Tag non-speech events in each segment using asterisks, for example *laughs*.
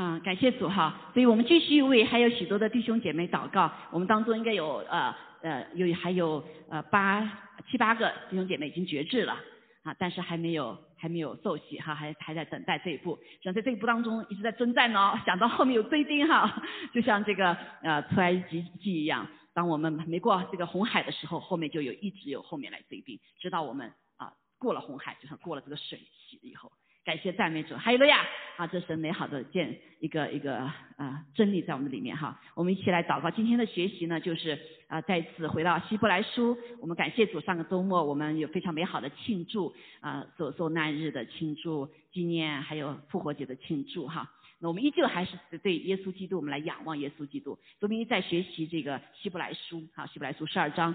啊，感谢主哈，所以我们继续为还有许多的弟兄姐妹祷告。我们当中应该有呃呃有还有呃八七八个弟兄姐妹已经绝志了啊，但是还没有还没有受洗哈，还还在等待这一步。想在这一步当中一直在征战哦，想到后面有追兵哈，就像这个呃出埃及记一样，当我们没过这个红海的时候，后面就有一直有后面来追兵，直到我们啊过了红海，就像过了这个水洗了以后。感谢赞美主，哈利路亚！啊，这是美好的见一个一个啊真理在我们里面哈。我们一起来祷告。今天的学习呢，就是啊再次回到希伯来书。我们感谢主，上个周末我们有非常美好的庆祝啊，受受难日的庆祝纪念，还有复活节的庆祝哈。那我们依旧还是对耶稣基督，我们来仰望耶稣基督。昨天在学习这个希伯来书，哈，希伯来书十二章。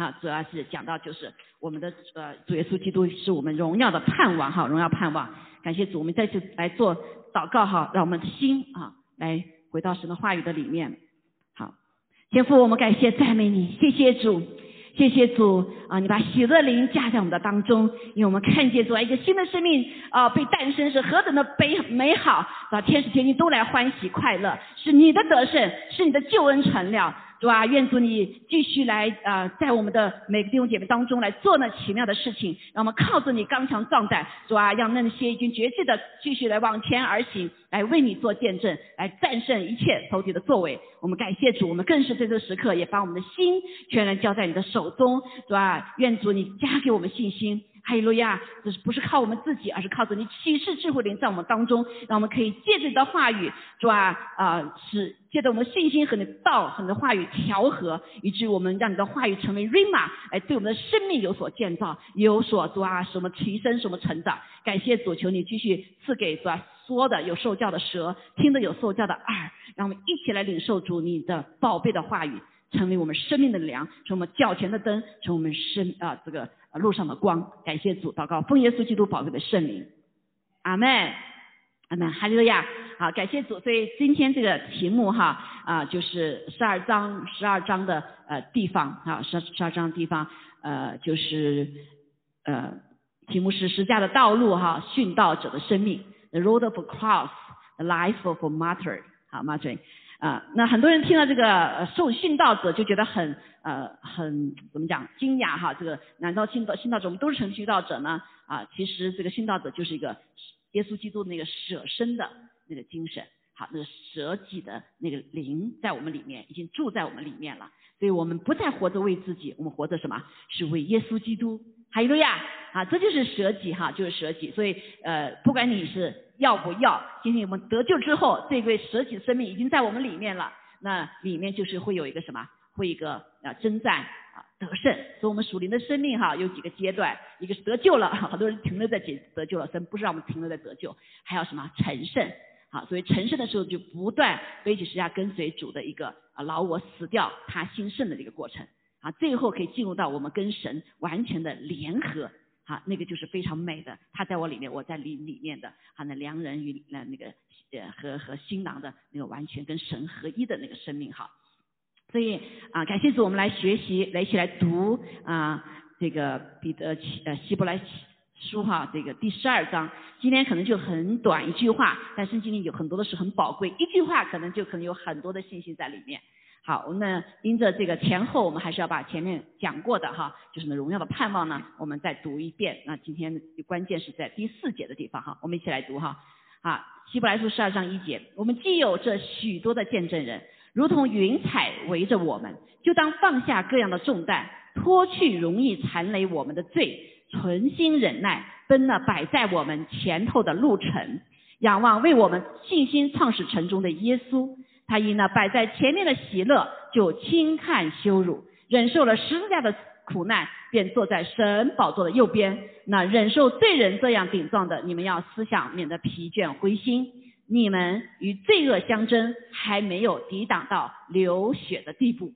啊，主要是讲到就是我们的呃主耶稣基督是我们荣耀的盼望哈，荣耀盼望。感谢主，我们再次来做祷告哈，让我们的心啊来回到神的话语的里面。好，天父，我们感谢赞美你，谢谢主，谢谢主啊，你把喜乐灵加在我们的当中，因为我们看见主啊一个新的生命啊被诞生是何等的悲美好啊，天使天君都来欢喜快乐，是你的得胜，是你的救恩成了。主啊，愿主你继续来啊，在我们的每个弟兄姐妹当中来做那奇妙的事情，让我们靠着你刚强壮胆。主啊，让那些已经绝志的继续来往前而行，来为你做见证，来战胜一切仇敌的作为。我们感谢主，我们更是在这个时刻也把我们的心全然交在你的手中。主啊，愿主你加给我们信心。哈利路亚！这是不是靠我们自己，而是靠着你启示智慧灵在我们当中，让我们可以借着你的话语，主啊啊，使借着我们信心和你的道和你的话语调和，以至于我们让你的话语成为 rima，来对我们的生命有所建造，有所主啊什么提升，什么成长。感谢主，求你继续赐给主啊说的有受教的舌，听的有受教的耳，让我们一起来领受主你的宝贝的话语，成为我们生命的粮，成为我们脚前的灯，成为我们生啊这个。路上的光，感谢主，祷告，奉耶稣基督宝贵的圣灵，阿门，阿门，哈利路亚。好，感谢主。所以今天这个题目哈啊，就是十二章，十二章的呃地方啊，十二十二章地方呃就是呃题目是十架的道路哈，殉道者的生命，The Road of Cross，The Life of Martyr，好，Martyr。啊，那很多人听到这个受殉道者就觉得很呃很怎么讲惊讶哈？这个难道殉道殉道者我们都是成殉道者呢？啊，其实这个殉道者就是一个耶稣基督那个舍身的那个精神，好，那个舍己的那个灵在我们里面已经住在我们里面了，所以我们不再活着为自己，我们活着什么？是为耶稣基督。哈利路亚！啊，这就是舍己哈，就是舍己。所以呃，不管你是要不要，今天我们得救之后，这位舍己的生命已经在我们里面了。那里面就是会有一个什么？会一个啊征战啊得胜。所以我们属灵的生命哈，有几个阶段，一个是得救了，好多人停留在得得救了，神不是让我们停留在得救，还有什么成圣？好，所以成圣的时候就不断背起十架跟随主的一个啊老我死掉，他兴盛的这个过程。啊，最后可以进入到我们跟神完全的联合，啊，那个就是非常美的。他在我里面，我在里里面的，啊，那良人与那那个呃和和新郎的那个完全跟神合一的那个生命，哈。所以啊，感谢主，我们来学习，来一起来读啊这个彼得呃希伯来书哈，这个第十二章。今天可能就很短一句话，但圣经里有很多的是很宝贵，一句话可能就可能有很多的信息在里面。好，我们因着这个前后，我们还是要把前面讲过的哈，就是那荣耀的盼望呢，我们再读一遍。那今天关键是在第四节的地方哈，我们一起来读哈。啊，希伯来书十二章一节，我们既有这许多的见证人，如同云彩围着我们，就当放下各样的重担，脱去容易残累我们的罪，存心忍耐，奔那摆在我们前头的路程，仰望为我们信心创始成终的耶稣。他因那摆在前面的喜乐，就轻看羞辱，忍受了十字架的苦难，便坐在神宝座的右边。那忍受罪人这样顶撞的，你们要思想，免得疲倦灰心。你们与罪恶相争，还没有抵挡到流血的地步。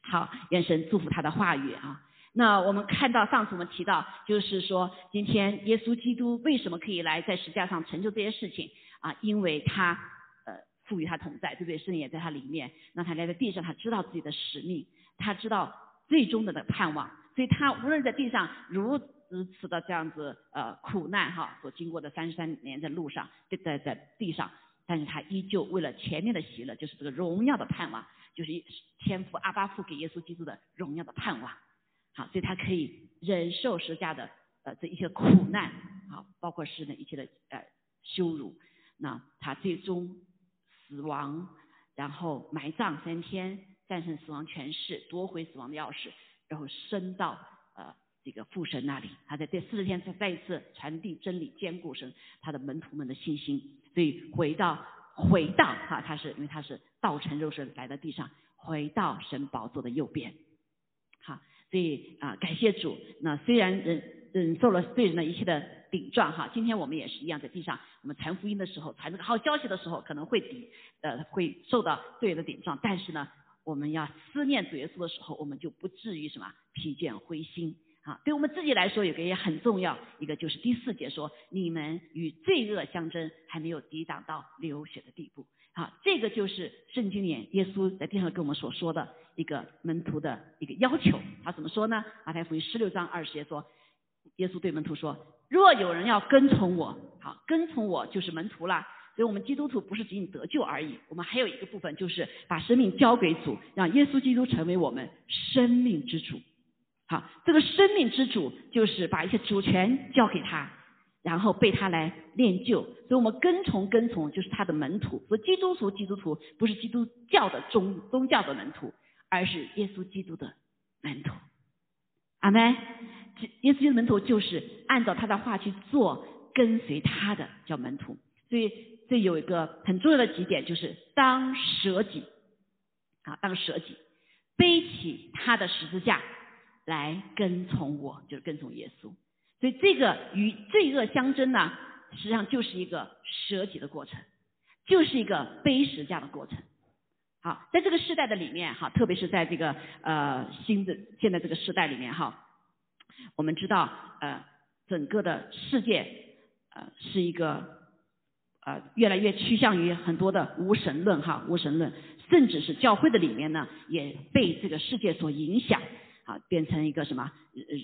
好，愿神祝福他的话语啊。那我们看到上次我们提到，就是说今天耶稣基督为什么可以来在十字架上成就这些事情啊？因为他。赋予他同在，对不对？圣灵也在他里面。那他来在地上，他知道自己的使命，他知道最终的的盼望，所以他无论在地上如此的这样子呃苦难哈，所经过的三十三年的路上，就在在地上，但是他依旧为了前面的喜乐，就是这个荣耀的盼望，就是天父阿巴父给耶稣基督的荣耀的盼望，好，所以他可以忍受十架的呃这一些苦难，好，包括是那一切的呃羞辱，那他最终死亡，然后埋葬三天，战胜死亡权势，夺回死亡的钥匙，然后升到呃这个父神那里，他在第四十天再再一次传递真理，坚固神他的门徒们的信心。所以回到回到哈，他是因为他是道成肉身来到地上，回到神宝座的右边。好，所以啊，感谢主。那虽然人忍受了罪人的一切的顶撞哈，今天我们也是一样，在地上我们传福音的时候，传这个好消息的时候，可能会抵呃会受到罪人的顶撞，但是呢，我们要思念主耶稣的时候，我们就不至于什么疲倦灰心。啊，对我们自己来说，有个也很重要，一个就是第四节说，你们与罪恶相争，还没有抵挡到流血的地步。好，这个就是圣经里耶稣在地上跟我们所说的一个门徒的一个要求。他怎么说呢？马太福音十六章二十节说，耶稣对门徒说，若有人要跟从我，好，跟从我就是门徒了。所以我们基督徒不是仅仅得救而已，我们还有一个部分就是把生命交给主，让耶稣基督成为我们生命之主。好，这个生命之主就是把一些主权交给他，然后被他来练就。所以我们跟从跟从就是他的门徒。所以基督徒基督徒不是基督教的宗宗教的门徒，而是耶稣基督的门徒。阿门。耶稣基督门徒就是按照他的话去做，跟随他的叫门徒。所以这有一个很重要的几点，就是当舍己，啊，当舍己，背起他的十字架。来跟从我，就是跟从耶稣。所以这个与罪恶相争呢，实际上就是一个舍己的过程，就是一个背十字架的过程。好，在这个时代的里面，哈，特别是在这个呃新的现在这个时代里面，哈，我们知道呃整个的世界呃是一个呃越来越趋向于很多的无神论，哈，无神论，甚至是教会的里面呢，也被这个世界所影响。啊，变成一个什么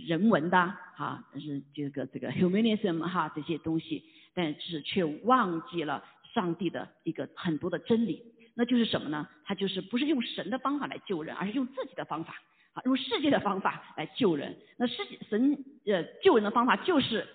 人文的哈，是这个这个 humanism 哈这些东西，但是却忘记了上帝的一个很多的真理，那就是什么呢？他就是不是用神的方法来救人，而是用自己的方法，啊，用世界的方法来救人。那世界神呃救人的方法就是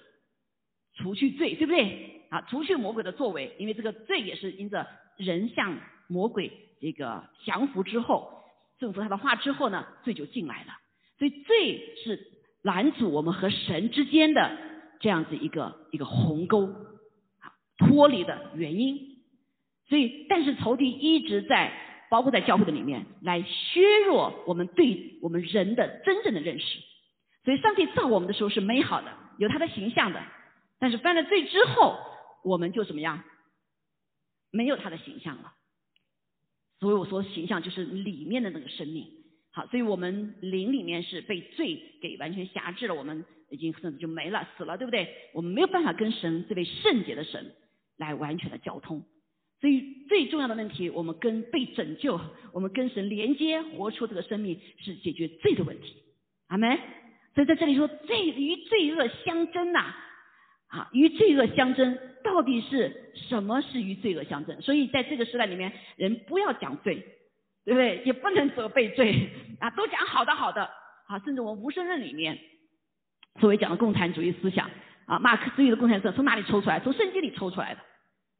除去罪，对不对？啊，除去魔鬼的作为，因为这个罪也是因着人向魔鬼这个降服之后，顺服他的话之后呢，罪就进来了。所以罪是拦阻我们和神之间的这样子一个一个鸿沟啊脱离的原因。所以，但是仇敌一直在包括在教会的里面来削弱我们对我们人的真正的认识。所以，上帝造我们的时候是美好的，有他的形象的。但是犯了罪之后，我们就怎么样？没有他的形象了。所以我说形象就是里面的那个生命。好，所以我们灵里面是被罪给完全辖制了，我们已经甚至就没了，死了，对不对？我们没有办法跟神这位圣洁的神来完全的交通。所以最重要的问题，我们跟被拯救，我们跟神连接，活出这个生命，是解决罪的问题。阿门。所以在这里说，罪与罪恶相争呐，啊，与罪恶相争，到底是什么是与罪恶相争？所以在这个时代里面，人不要讲罪。对不对？也不能责备罪啊，都讲好的好的啊，甚至我们无声论里面，所谓讲的共产主义思想啊，马克思主义的共产主义从哪里抽出来？从圣经里抽出来的，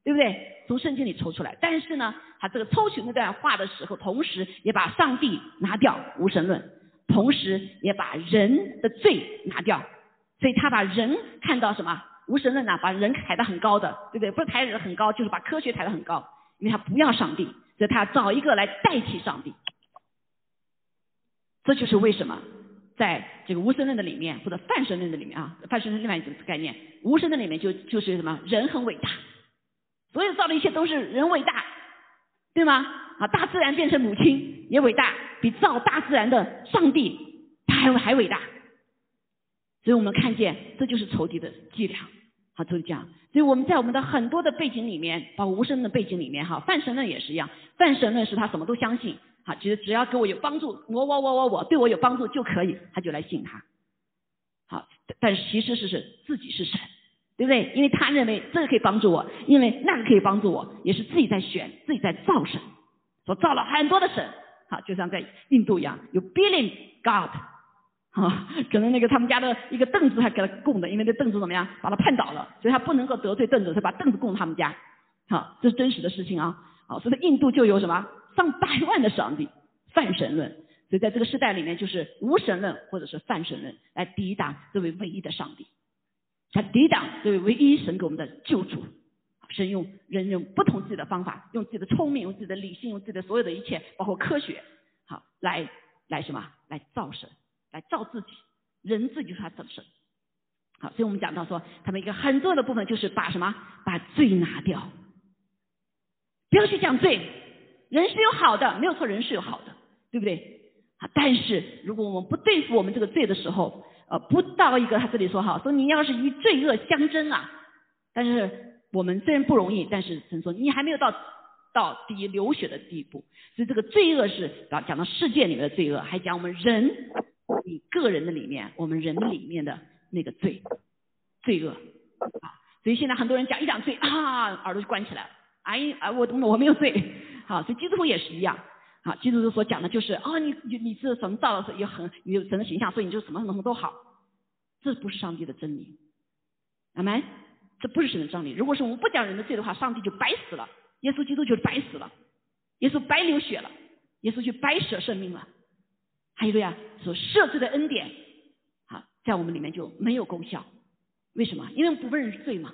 对不对？从圣经里抽出来。但是呢，他这个抽取那段话的时候，同时也把上帝拿掉无神论，同时也把人的罪拿掉，所以他把人看到什么？无神论呢，把人抬得很高的，对不对？不是抬人很高，就是把科学抬得很高，因为他不要上帝。所以他找一个来代替上帝，这就是为什么在这个无神论的里面或者泛神论的里面啊，泛神论另外一种概念，无神论里面就就是什么人很伟大，所有造的一切都是人伟大，对吗？啊，大自然变成母亲也伟大，比造大自然的上帝他还还伟大，所以我们看见这就是仇敌的伎俩。好，就是这样。所以我们在我们的很多的背景里面，包括无神论的背景里面，哈，泛神论也是一样。泛神论是他什么都相信，哈，其实只要给我有帮助，我我我我我对我有帮助就可以，他就来信他。好，但其实是是自己是神，对不对？因为他认为这个可以帮助我，因为那个可以帮助我，也是自己在选，自己在造神，所造了很多的神，好，就像在印度一样，有 billion god，啊，可能那个他们家的一个凳子还给他供的，因为那凳子怎么样，把他绊倒了，所以他不能够得罪凳子，他把凳子供他们家，好，这是真实的事情啊，好，所以印度就有什么上百万的上帝，泛神论，所以在这个时代里面，就是无神论或者是泛神论来抵挡这位唯一的上帝。他抵挡这位唯一神给我们的救主，神用人用不同自己的方法，用自己的聪明，用自己的理性，用自己的所有的一切，包括科学，好来来什么？来造神，来造自己，人自己就是他的神。好，所以我们讲到说，他们一个很重要的部分就是把什么？把罪拿掉，不要去讲罪。人是有好的，没有错，人是有好的，对不对？好，但是如果我们不对付我们这个罪的时候，呃，不到一个他这里说哈，说你要是与罪恶相争啊，但是我们虽然不容易，但是神说你还没有到到底流血的地步，所以这个罪恶是讲讲到世界里面的罪恶，还讲我们人你个人的里面，我们人里面的那个罪罪恶啊，所以现在很多人讲一讲罪啊，耳朵就关起来了，哎啊我懂了我没有罪，好，所以基督徒也是一样。啊，基督徒所讲的就是，哦，你你你是什么造的，也很有神的形象，所以你就什么什么什么都好，这不是上帝的真理，阿门，这不是神的真理。如果是我们不讲人的罪的话，上帝就白死了，耶稣基督就白死了，耶稣白流血了，耶稣就白舍生命了。还有个呀，所设置的恩典，啊，在我们里面就没有功效，为什么？因为不认罪嘛，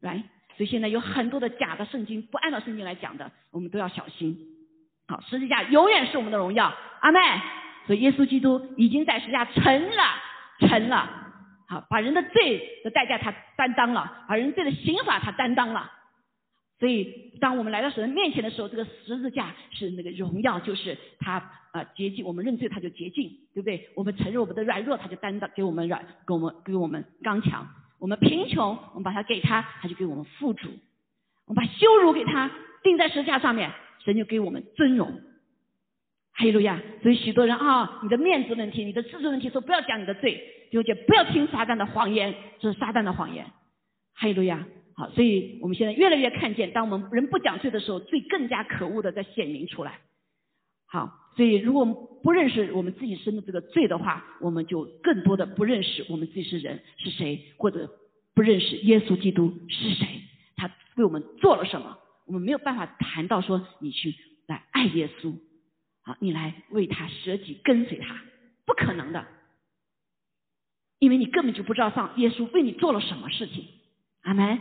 来，所以现在有很多的假的圣经，不按照圣经来讲的，我们都要小心。好，十字架永远是我们的荣耀，阿妹。所以耶稣基督已经在十字架成了，成了。好，把人的罪的代价他担当了，把人罪的刑罚他担当了。所以当我们来到神面前的时候，这个十字架是那个荣耀，就是他啊洁净我们认罪他就洁净，对不对？我们承认我们的软弱，他就担当给我们软，给我们给我们刚强。我们贫穷，我们把它给他，他就给我们富足。我们把羞辱给他钉在十字架上面。神就给我们尊荣，哈利路亚！所以许多人啊，你的面子问题，你的自尊问题，说不要讲你的罪，就就不要听撒旦的谎言，这是撒旦的谎言，哈利路亚！好，所以我们现在越来越看见，当我们人不讲罪的时候，罪更加可恶的在显明出来。好，所以如果我们不认识我们自己生的这个罪的话，我们就更多的不认识我们自己是人是谁，或者不认识耶稣基督是谁，他为我们做了什么。我们没有办法谈到说你去来爱耶稣，好，你来为他舍己跟随他，不可能的，因为你根本就不知道上耶稣为你做了什么事情，阿门。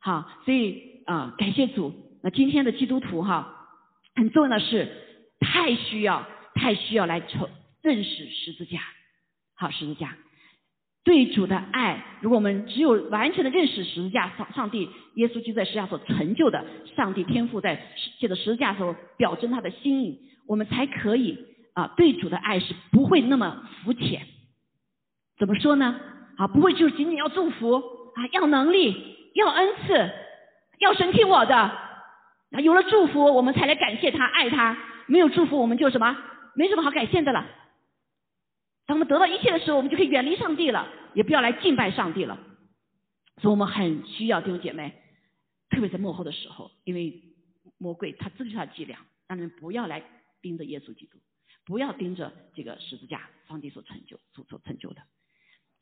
好，所以啊，感谢主。那今天的基督徒哈，很重要的是太需要太需要来求认识十字架，好十字架。对主的爱，如果我们只有完全的认识十字架上上帝耶稣就在十字架所成就的，上帝天赋在借着十字架所表征他的心意，我们才可以啊对主的爱是不会那么肤浅。怎么说呢？啊，不会就是仅仅要祝福啊，要能力，要恩赐，要神听我的。啊，有了祝福，我们才来感谢他，爱他；没有祝福，我们就什么，没什么好感谢的了。当我们得到一切的时候，我们就可以远离上帝了，也不要来敬拜上帝了。所以我们很需要弟兄姐妹，特别在幕后的时候，因为魔鬼他这就是他的伎俩，让人不要来盯着耶稣基督，不要盯着这个十字架，上帝所成就、所成就的。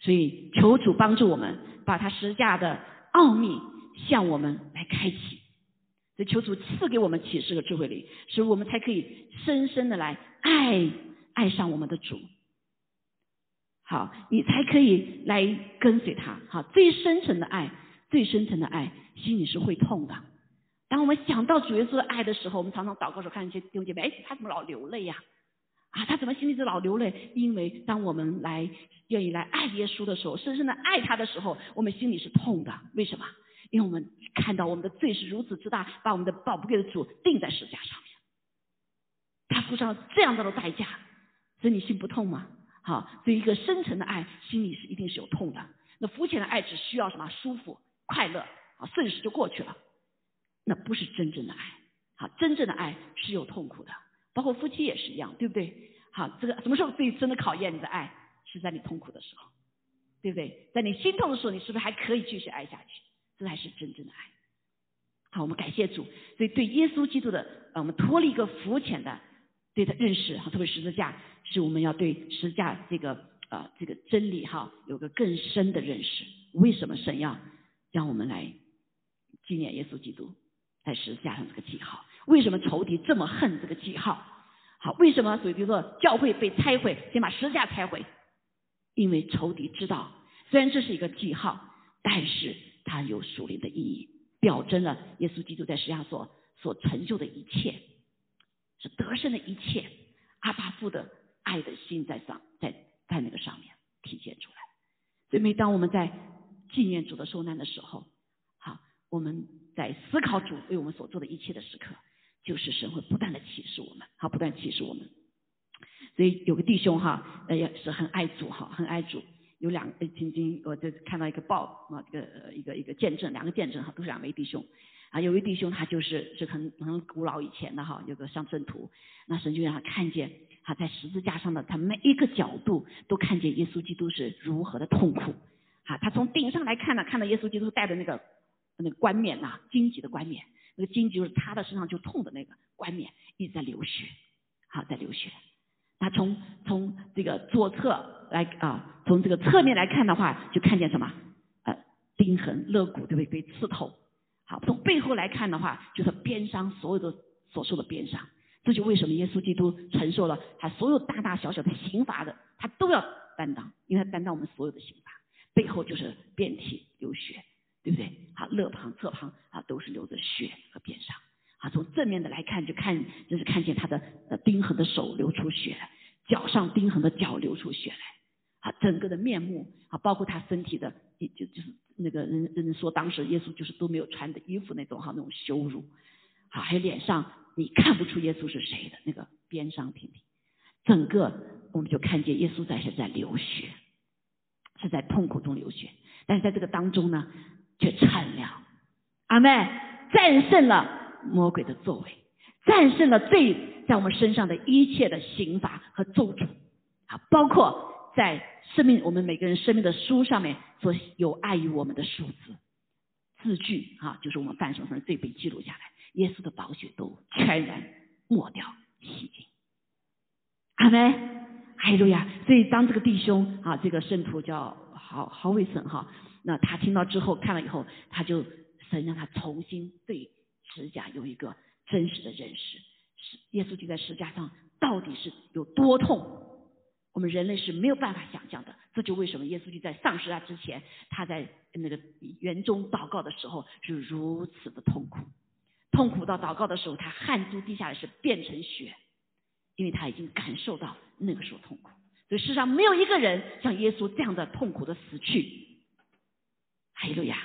所以求主帮助我们，把他十字架的奥秘向我们来开启。所以求主赐给我们启示和智慧力，使我们才可以深深的来爱爱上我们的主。好，你才可以来跟随他。好，最深沉的爱，最深沉的爱，心里是会痛的。当我们想到主耶稣的爱的时候，我们常常祷告时候看一些弟兄姐妹，哎，他怎么老流泪呀？啊，他怎么心里是老流泪？因为当我们来愿意来爱耶稣的时候，深深的爱他的时候，我们心里是痛的。为什么？因为我们看到我们的罪是如此之大，把我们的宝贵的主钉在十字架上面，他付上了这样大的代价，所以你心不痛吗？好，对一个深沉的爱，心里是一定是有痛的。那肤浅的爱只需要什么舒服、快乐啊，瞬时就过去了。那不是真正的爱。好，真正的爱是有痛苦的，包括夫妻也是一样，对不对？好，这个什么时候最真的考验你的爱？是在你痛苦的时候，对不对？在你心痛的时候，你是不是还可以继续爱下去？这才是真正的爱。好，我们感谢主。所以对耶稣基督的，呃，我们脱离一个肤浅的对他认识，哈，特别十字架，是我们要对十字架这个呃这个真理哈，有个更深的认识。为什么神要让我们来纪念耶稣基督在十字架上这个记号？为什么仇敌这么恨这个记号？好，为什么？所以就说教会被拆毁，先把十字架拆毁，因为仇敌知道，虽然这是一个记号，但是它有属灵的意义，表征了耶稣基督在世上所所成就的一切，是得胜的一切。阿巴父的爱的心在上，在在那个上面体现出来。所以每当我们在纪念主的受难的时候，好，我们在思考主为我们所做的一切的时刻。就是神会不断的启示我们，好，不断启示我们。所以有个弟兄哈，呃，也是很爱主哈，很爱主。有两，曾经我就看到一个报啊，这个一个一个见证，两个见证哈，都是两位弟兄。啊，有位弟兄他就是是很很古老以前的哈，有个上圣图，那神就让他看见他在十字架上的他每一个角度都看见耶稣基督是如何的痛苦。啊，他从顶上来看呢，看到耶稣基督戴的那个那个冠冕呐，荆棘的冠冕。那个荆棘就是插到身上就痛的那个冠冕一直在流血，好在流血。那从从这个左侧来啊，从这个侧面来看的话，就看见什么？呃，钉痕、肋骨对不对？被刺透。好，从背后来看的话，就是鞭伤，所有的所受的鞭伤。这就为什么耶稣基督承受了他所有大大小小的刑罚的，他都要担当，因为他担当我们所有的刑罚，背后就是遍体流血。对不对？好，肋旁、侧旁啊，都是流着血和鞭伤。啊，从正面的来看，就看就是看见他的呃钉痕的手流出血来，脚上钉痕的脚流出血来。啊，整个的面目啊，包括他身体的，就就是那个人人说当时耶稣就是都没有穿的衣服那种哈，那种羞辱。好，还有脸上你看不出耶稣是谁的那个边伤频频，整个我们就看见耶稣在是在流血，是在痛苦中流血。但是在这个当中呢？却惨了，阿妹战胜了魔鬼的作为，战胜了罪在我们身上的一切的刑罚和咒诅，啊，包括在生命我们每个人生命的书上面所有碍于我们的数字字句啊，就是我们犯什么罪被记录下来，耶稣的宝血都全然抹掉洗净，阿妹，哎呦呀！所以当这个弟兄啊，这个圣徒叫好好卫生哈。那他听到之后，看了以后，他就神让他重新对十架有一个真实的认识。是耶稣就在十架上到底是有多痛，我们人类是没有办法想象的。这就为什么耶稣就在上十架之前，他在那个园中祷告的时候是如此的痛苦，痛苦到祷告的时候，他汗珠滴下来是变成血，因为他已经感受到那个时候痛苦。所以世上没有一个人像耶稣这样的痛苦的死去。哈利路亚，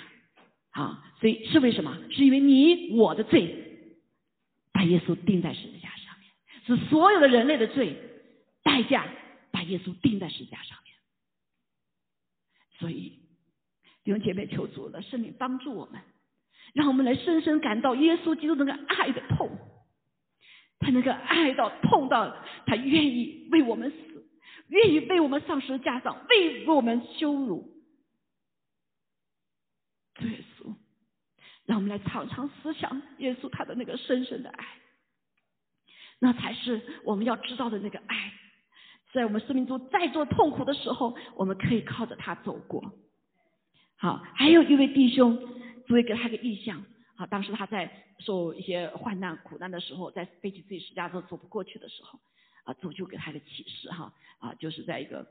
啊，所以是为什么？是因为你我的罪，把耶稣钉在十字架上面，是所有的人类的罪代价，把耶稣钉在十字架上面。所以弟兄姐妹，求主的圣灵帮助我们，让我们来深深感到耶稣基督那个爱的痛，他那个爱到痛到他愿意为我们死，愿意为我们上十字架上为我们羞辱。耶稣，让我们来常常思想耶稣他的那个深深的爱，那才是我们要知道的那个爱。在我们生命中再做痛苦的时候，我们可以靠着他走过。好，还有一位弟兄，主也给他个意象。好，当时他在受一些患难苦难的时候，在背起自己十架都走不过去的时候，啊，主就给他个启示哈，啊，就是在一个。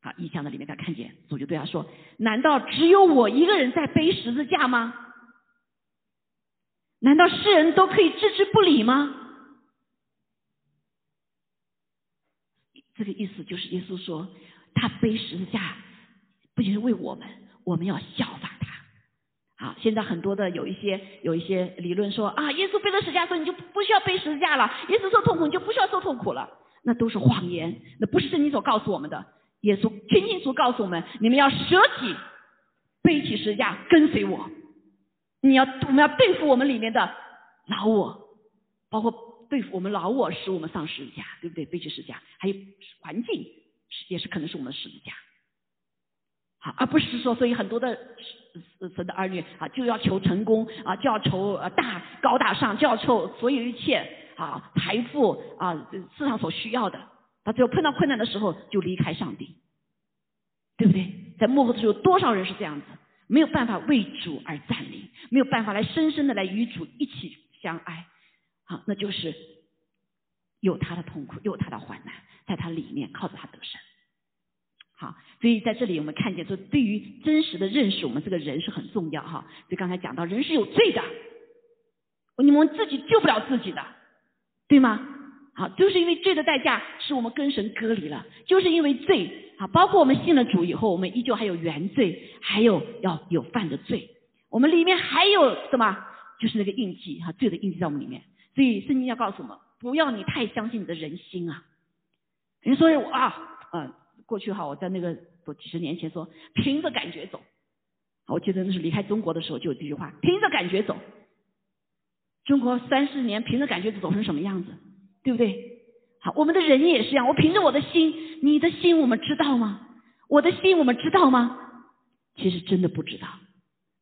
啊，异象的里面，他看见主就对他说：“难道只有我一个人在背十字架吗？难道世人都可以置之不理吗？”这个意思就是耶稣说，他背十字架不仅是为我们，我们要效法他。好，现在很多的有一些有一些理论说啊，耶稣背了十字架，说你就不需要背十字架了；耶稣受痛苦，你就不需要受痛苦了。那都是谎言，那不是圣经所告诉我们的。耶稣清清楚告诉我们：你们要舍己，背起十字架跟随我。你要，我们要对付我们里面的老我，包括对付我们老我，使我们上十字架，对不对？背起十字架，还有环境也是可能是我们的十字架。好，而不是说，所以很多的神的儿女啊，就要求成功啊，就要求大高大上，就要求所有一切啊财富啊世上所需要的，到最后碰到困难的时候就离开上帝，对不对？在幕后的时候，多少人是这样子，没有办法为主而站立，没有办法来深深的来与主一起相爱，好，那就是有他的痛苦，有他的患难，在他里面靠着他得胜。好，所以在这里我们看见说，对于真实的认识，我们这个人是很重要哈。所以刚才讲到，人是有罪的，你们自己救不了自己的，对吗？好，就是因为罪的代价，使我们跟神隔离了，就是因为罪啊。包括我们信了主以后，我们依旧还有原罪，还有要有犯的罪，我们里面还有什么？就是那个印记哈，罪的印记在我们里面。所以圣经要告诉我们，不要你太相信你的人心啊。人说我啊，嗯。过去哈，我在那个几十年前说，凭着感觉走。我记得那是离开中国的时候就有这句话，凭着感觉走。中国三四年凭着感觉走成什么样子，对不对？好，我们的人也是一样，我凭着我的心，你的心我们知道吗？我的心我们知道吗？其实真的不知道，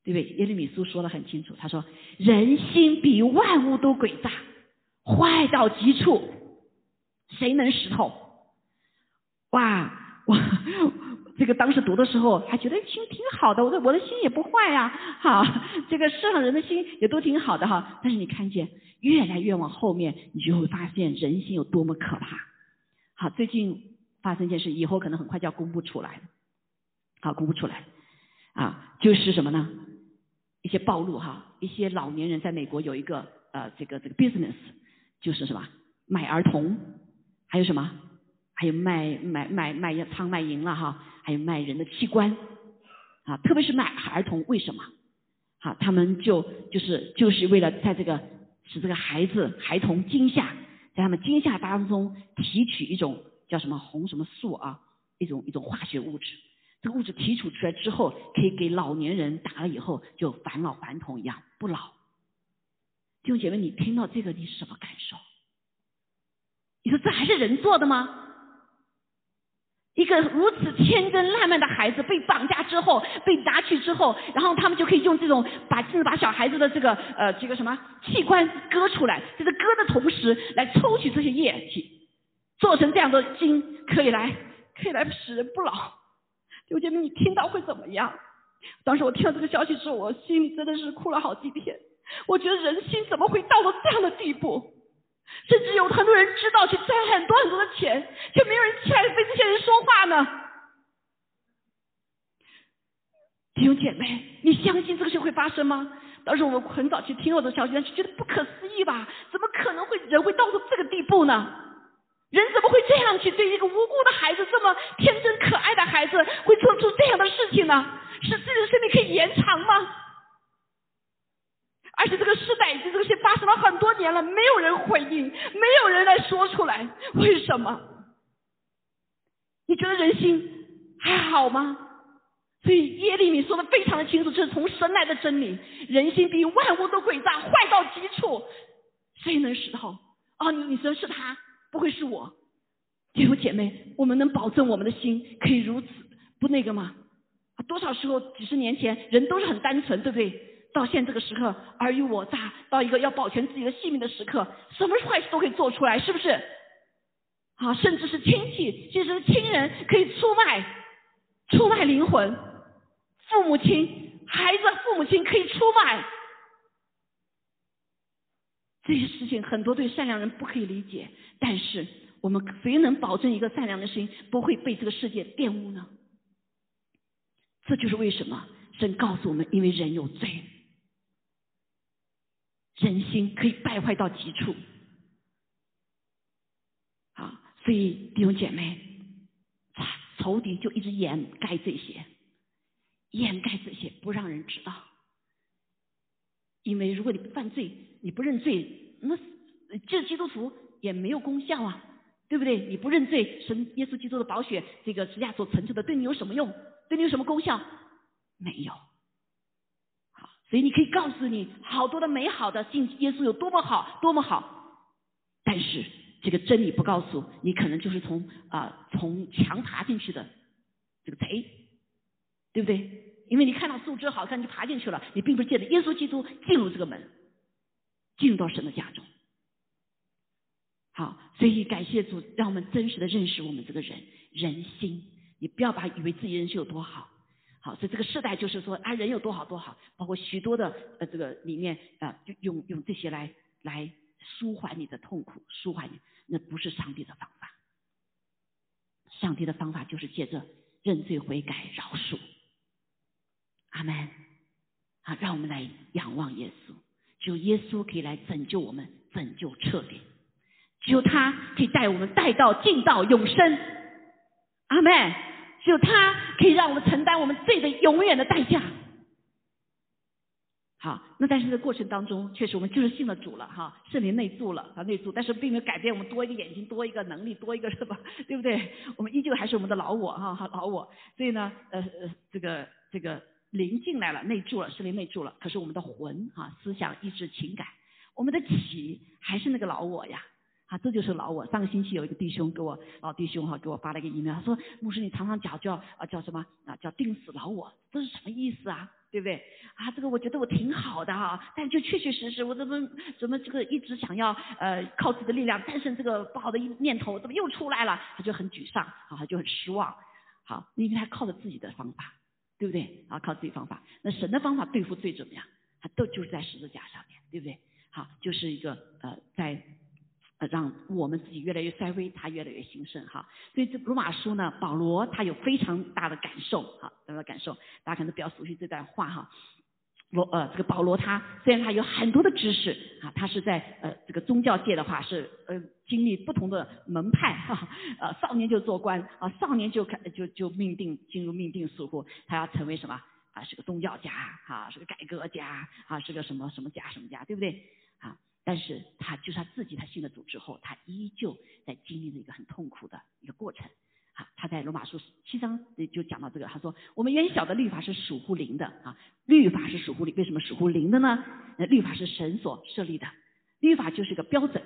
对不对？耶利米书说的很清楚，他说人心比万物都诡诈，坏到极处，谁能识透？哇！我这个当时读的时候还觉得心挺好的，我的我的心也不坏呀，好，这个世上人的心也都挺好的哈。但是你看见越来越往后面，你就会发现人心有多么可怕。好，最近发生一件事，以后可能很快就要公布出来，好，公布出来啊，就是什么呢？一些暴露哈，一些老年人在美国有一个呃这个这个 business，就是什么买儿童，还有什么？还有卖卖卖卖仓卖淫了哈，还有卖人的器官啊，特别是卖儿童，为什么？好，他们就就是就是为了在这个使这个孩子孩童惊吓，在他们惊吓当中提取一种叫什么红什么素啊，一种一种化学物质，这个物质提取出来之后，可以给老年人打了以后就返老还童一样不老。弟兄姐妹，你听到这个你什么感受？你说这还是人做的吗？一个如此天真烂漫的孩子被绑架之后，被拿去之后，然后他们就可以用这种把甚至把小孩子的这个呃这个什么器官割出来，在这割的同时来抽取这些液体，做成这样的精，可以来可以来使人不老。刘姐妹，你听到会怎么样？当时我听到这个消息之后，我心里真的是哭了好几天。我觉得人心怎么会到了这样的地步？甚至有很多人知道去赚很多很多的钱，却没有人起来为这些人说话呢。弟兄姐妹，你相信这个事会发生吗？当时我们很早去听到这消息，但是觉得不可思议吧？怎么可能会人会到了这个地步呢？人怎么会这样去对一个无辜的孩子，这么天真可爱的孩子，会做出这样的事情呢？是自己的生命可以延长吗？而且这个时代已经这个事发生了很多年了，没有人回应，没有人来说出来，为什么？你觉得人心还好吗？所以耶利米说的非常的清楚，这是从神来的真理。人心比万物都诡诈，坏到极处，谁能识透？哦，你你说是他，不会是我。弟兄姐妹，我们能保证我们的心可以如此不那个吗？多少时候几十年前人都是很单纯，对不对？到现这个时刻，尔虞我诈，到一个要保全自己的性命的时刻，什么坏事都可以做出来，是不是？啊，甚至是亲戚，其实亲人可以出卖，出卖灵魂，父母亲、孩子、父母亲可以出卖，这些事情很多对善良人不可以理解，但是我们谁能保证一个善良的心不会被这个世界玷污呢？这就是为什么神告诉我们，因为人有罪。人心可以败坏到极处，啊！所以弟兄姐妹，仇敌就一直掩盖这些，掩盖这些，不让人知道。因为如果你不犯罪，你不认罪，那这基督徒也没有功效啊，对不对？你不认罪，神耶稣基督的宝血，这个十架所成就的，对你有什么用？对你有什么功效？没有。好所以你可以告诉你好多的美好的信耶稣有多么好多么好，但是这个真理不告诉你，可能就是从啊从墙爬进去的这个贼，对不对？因为你看到树枝好看就爬进去了，你并不是借着耶稣基督进入这个门，进入到神的家中。好，所以感谢主，让我们真实的认识我们这个人人心。你不要把以为自己人是有多好，好，所以这个时代就是说啊，人有多好多好，包括许多的呃这个里面啊，就用用这些来来舒缓你的痛苦，舒缓你，那不是上帝的方法。上帝的方法就是借着认罪悔改饶恕。阿门。好，让我们来仰望耶稣，只有耶稣可以来拯救我们，拯救彻底。只有他可以带我们带到进到永生，阿门。只有他可以让我们承担我们罪的永远的代价。好，那但是这过程当中，确实我们就是信了主了哈，圣灵内住了啊内住，但是并没有改变我们多一个眼睛，多一个能力，多一个什么，对不对？我们依旧还是我们的老我哈，老我。所以呢，呃呃，这个这个灵进来了，内住了，是灵内住了，可是我们的魂啊，思想、意志、情感，我们的体还是那个老我呀。啊，这就是老我。上个星期有一个弟兄给我，老弟兄哈给我发了一个 email，他说：“牧师，你常常讲叫啊叫什么啊叫定死老我，这是什么意思啊？对不对？啊，这个我觉得我挺好的哈，但就确确实实，我怎么怎么这个一直想要呃靠自己的力量战胜这个不好的念头，怎么又出来了？他就很沮丧，啊，他就很失望。好，因为他靠着自己的方法，对不对？啊，靠自己方法。那神的方法对付罪怎么样？他都就是在十字架上面，对不对？好，就是一个呃在。”呃，让我们自己越来越衰微，他越来越兴盛哈。所以这罗马书呢，保罗他有非常大的感受哈，大的感受，大家可能比较熟悉这段话哈。罗呃，这个保罗他虽然他有很多的知识啊，他是在呃这个宗教界的话是呃经历不同的门派哈，呃少年就做官啊，少年就开就就命定进入命定似乎他要成为什么啊是个宗教家啊是个改革家啊是个什么什么家什么家对不对啊？但是他就是他自己，他信了主之后，他依旧在经历着一个很痛苦的一个过程。啊，他在罗马书七章就讲到这个，他说：“我们原小的律法是属乎灵的啊，律法是属乎灵，为什么属乎灵的呢？那律法是神所设立的，律法就是一个标准，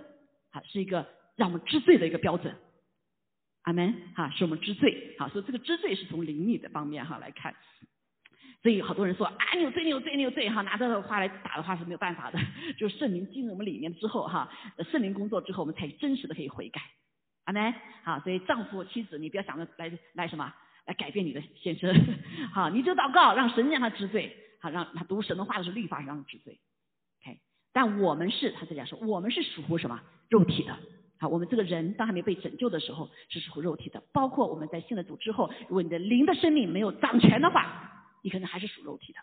啊，是一个让我们知罪的一个标准。阿门，哈，是我们知罪，好，所以这个知罪是从灵里的方面哈来看。”所以好多人说啊，你有罪，你有罪，你有罪哈，拿这个话来打的话是没有办法的。*laughs* 就是圣灵进入我们里面之后哈，圣灵工作之后，我们才真实的可以悔改。阿门。好，所以丈夫妻子，你不要想着来来什么来改变你的先生。*laughs* 好，你就祷告，让神让他知罪，好，让他读神的话的是律法让他知罪。OK，但我们是他这样说，我们是属乎什么肉体的。好，我们这个人当还没被拯救的时候是属乎肉体的，包括我们在信了主之后，如果你的灵的生命没有掌权的话。你可能还是属肉体的，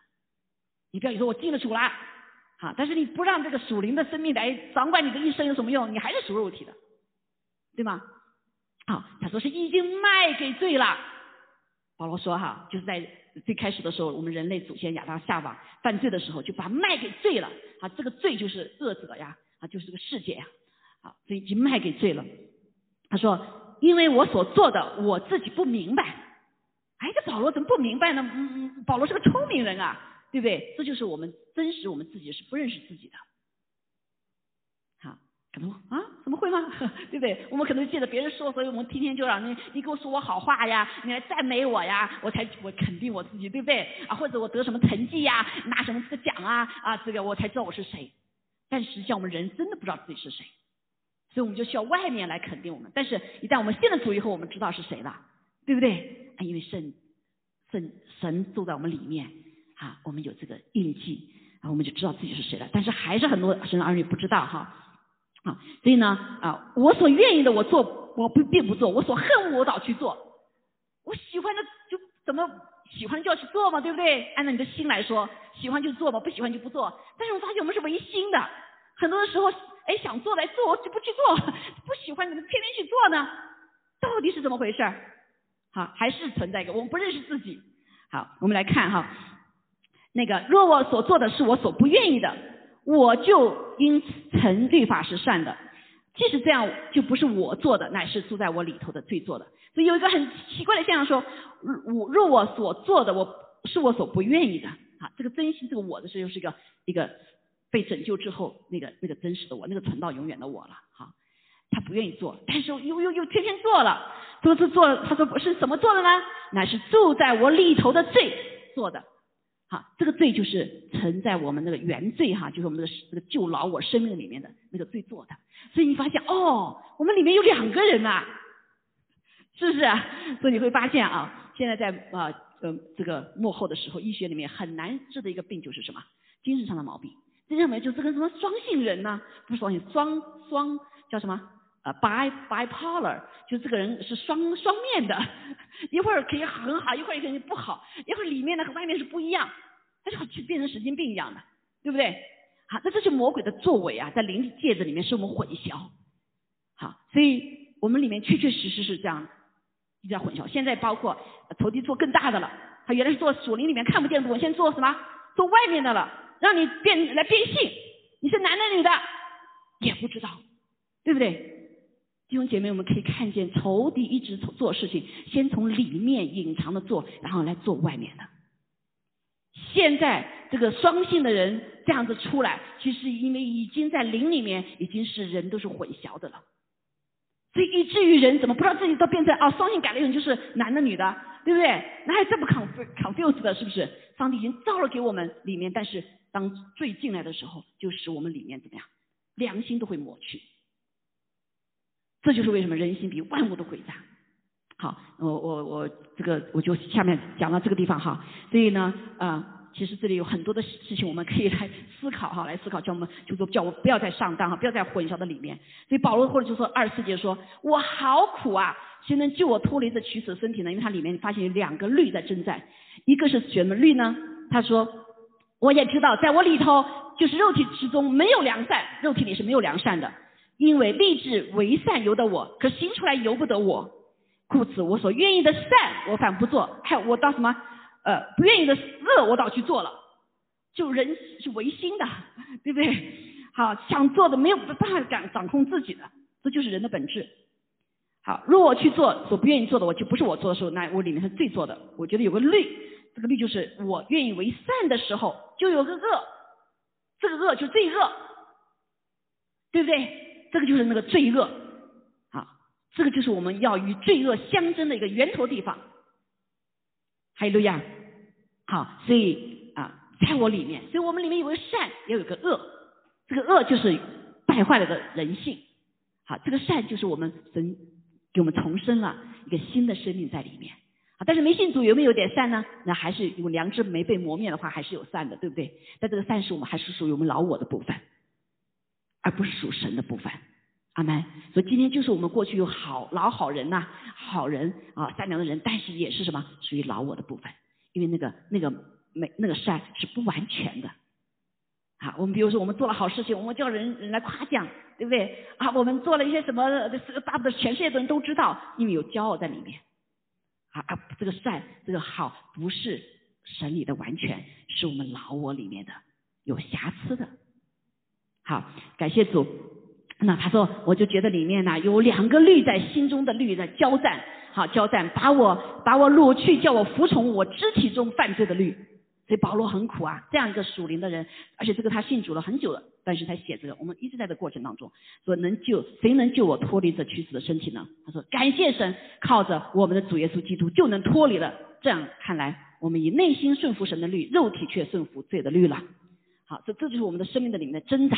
你不要说我进了主了，好，但是你不让这个属灵的生命来掌管你的一生有什么用？你还是属肉体的，对吗？好，他说是已经卖给罪了。保罗说哈，就是在最开始的时候，我们人类祖先亚当夏娃犯罪的时候，就把卖给罪了。啊，这个罪就是恶者呀，啊，就是这个世界呀，好，所以已经卖给罪了。他说，因为我所做的，我自己不明白。哎，这保罗怎么不明白呢？嗯嗯，保罗是个聪明人啊，对不对？这就是我们真实我们自己是不认识自己的。啊，怎么会吗？*laughs* 对不对？我们可能借着别人说，所以我们天天就让你你给我说我好话呀，你来赞美我呀，我才我肯定我自己，对不对？啊，或者我得什么成绩呀，拿什么这个奖啊啊，这个我才知道我是谁。但实际上我们人真的不知道自己是谁，所以我们就需要外面来肯定我们。但是一旦我们信了主以后，我们知道是谁了，对不对？啊因为圣圣神住在我们里面，啊，我们有这个印记，啊，我们就知道自己是谁了。但是还是很多神儿女不知道哈，啊，所以呢，啊，我所愿意的我做，我不并不做；我所恨我倒去做。我喜欢的就怎么喜欢就要去做嘛，对不对？按照你的心来说，喜欢就做嘛，不喜欢就不做。但是我发现我们是唯心的，很多的时候，哎，想做来做，就不去做；*laughs* 不喜欢怎么偏偏去做呢？到底是怎么回事？好，还是存在一个我们不认识自己。好，我们来看哈，那个若我所做的是我所不愿意的，我就因成律法是善的。即使这样，就不是我做的，乃是住在我里头的罪做的。所以有一个很奇怪的现象，说我若我所做的，我是我所不愿意的。啊，这个真心这个我的是又是一个一个被拯救之后那个那个真实的我，那个存到永远的我了。哈，他不愿意做，但是又又又偏偏做了。多次做，他说不是怎么做的呢？乃是住在我里头的罪，做的。好，这个罪就是存在我们那个原罪哈，就是我们的这个旧老我生命里面的那个罪做的。所以你发现哦，我们里面有两个人呐，是不是？所以你会发现啊，现在在啊呃这个幕后的时候，医学里面很难治的一个病就是什么？精神上的毛病。这认为就这个什么双性人呢？不是双性，双双叫什么？呃，bi bipolar，就这个人是双双面的，*laughs* 一会儿可以很好，一会儿可以不好，一会儿里面的和外面是不一样，他就去变成神经病一样的，对不对？好，那这是魔鬼的作为啊，在灵界子里面是我们混淆。好，所以我们里面确确实实是这样，比较混淆。现在包括投地做更大的了，他原来是做属灵里面看不见的，我现在做什么？做外面的了，让你变来变性，你是男的女的也不知道，对不对？弟兄姐妹，我们可以看见仇敌一直做事情，先从里面隐藏的做，然后来做外面的。现在这个双性的人这样子出来，其实因为已经在灵里面已经是人都是混淆的了，所以以至于人怎么不知道自己都变成啊双性改了以后就是男的女的，对不对？哪有这么 conf confused 的，是不是？上帝已经造了给我们里面，但是当罪进来的时候，就使我们里面怎么样，良心都会抹去。这就是为什么人心比万物都诡诈。好，我我我这个我就下面讲到这个地方哈。所以呢，啊，其实这里有很多的事情我们可以来思考哈，来思考，叫我们就说叫我不要再上当哈，不要再混淆在里面。所以保罗或者就说二十四节说，我好苦啊，谁能救我脱离这取死的身体呢？因为它里面发现有两个律在征战，一个是什么律呢？他说，我也知道，在我里头就是肉体之中没有良善，肉体里是没有良善的。因为立志为善由得我，可行出来由不得我，故此我所愿意的善我反不做，还我到什么呃不愿意的恶我倒去做了，就人是唯心的，对不对？好想做的没有办法掌掌控自己的，这就是人的本质。好，如果我去做所不愿意做的，我就不是我做的时候，那我里面是最做的。我觉得有个律，这个律就是我愿意为善的时候，就有个恶，这个恶就罪恶，对不对？这个就是那个罪恶，好，这个就是我们要与罪恶相争的一个源头地方。还有路亚，好，所以啊，在我里面，所以我们里面有个善，也有个恶，这个恶就是败坏了的人性，好，这个善就是我们神给我们重生了一个新的生命在里面，啊，但是没信主有没有点善呢？那还是有良知没被磨灭的话，还是有善的，对不对？但这个善是我们还是属于我们老我的部分。而不是属神的部分，阿门。所以今天就是我们过去有好老好人呐，好人啊，善良的人，但是也是什么属于老我的部分，因为那个那个美那个善是不完全的。好，我们比如说我们做了好事情，我们叫人人来夸奖，对不对？啊，我们做了一些什么，巴不得全世界的人都知道，因为有骄傲在里面。啊啊，这个善这个好不是神里的完全，是我们老我里面的有瑕疵的。好，感谢主。那他说，我就觉得里面呢有两个律在心中的律在交战，好交战，把我把我掳去，叫我服从我肢体中犯罪的律。所以保罗很苦啊，这样一个属灵的人，而且这个他信主了很久了，但是他写这个，我们一直在这过程当中说能救谁能救我脱离这屈死的身体呢？他说感谢神，靠着我们的主耶稣基督就能脱离了。这样看来，我们以内心顺服神的律，肉体却顺服罪的律了。好，这这就是我们的生命的里面的挣扎，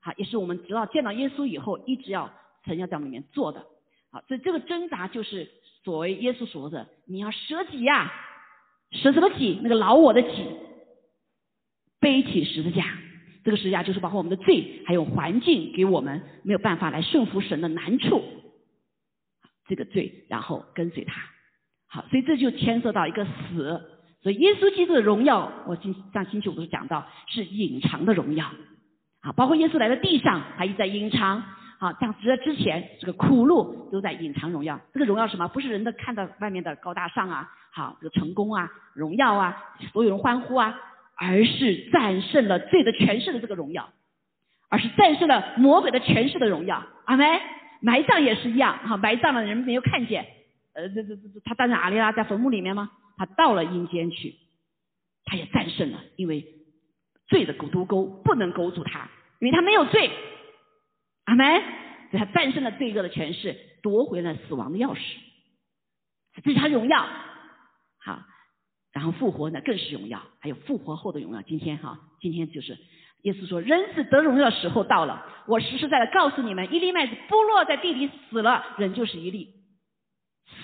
好，也是我们直到见到耶稣以后，一直要曾要在里面做的。好，所以这个挣扎就是所谓耶稣说的，你要舍己呀，舍什么己？那个老我的己，背起十字架。这个十字架就是包括我们的罪，还有环境给我们没有办法来顺服神的难处，这个罪，然后跟随他。好，所以这就牵涉到一个死。所以耶稣基督的荣耀，我星上星期五不是讲到是隐藏的荣耀，啊，包括耶稣来到地上，他一直在隐藏，啊，像在之前这个苦路都在隐藏荣耀。这个荣耀什么？不是人的看到外面的高大上啊，好这个成功啊，荣耀啊，所有人欢呼啊，而是战胜了罪的权势的这个荣耀，而是战胜了魔鬼的权势的荣耀。阿门。埋葬也是一样，哈，埋葬了人没有看见，呃，这这这他在哪里啦？在坟墓里面吗？他到了阴间去，他也战胜了，因为罪的毒钩不能勾住他，因为他没有罪，阿门。所以他战胜了罪恶的权势，夺回了死亡的钥匙，这是他荣耀。好，然后复活呢更是荣耀，还有复活后的荣耀。今天哈，今天就是耶稣说，人子得荣耀的时候到了。我实实在在告诉你们，一粒麦子不落在地里死了，人就是一粒。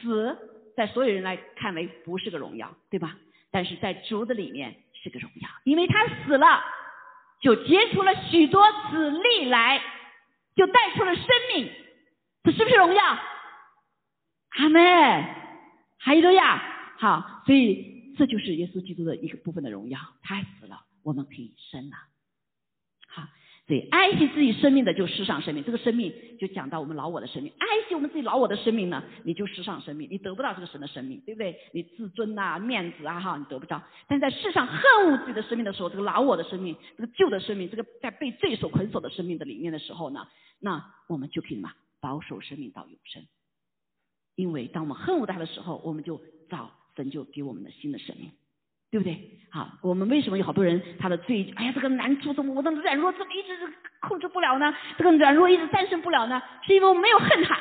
死在所有人来看为不是个荣耀，对吧？但是在主的里面是个荣耀，因为他死了，就结出了许多子粒来，就带出了生命，这是不是荣耀？阿门，哈利路亚。好，所以这就是耶稣基督的一个部分的荣耀，他死了，我们可以生了。对，爱惜自己生命的就世上生命，这个生命就讲到我们老我的生命。爱惜我们自己老我的生命呢，你就世上生命，你得不到这个神的生命，对不对？你自尊呐、面子啊，哈，你得不到。但在世上恨恶自己的生命的时候，这个老我的生命，这个旧的生命，这个在被罪所捆锁的生命的里面的时候呢，那我们就可以嘛，保守生命到永生。因为当我们恨恶他的时候，我们就找神就给我们的新的生命。对不对？好，我们为什么有好多人他的罪？哎呀，这个难处怎么我的软弱怎么一直控制不了呢？这个软弱一直战胜不了呢？是因为我没有恨他，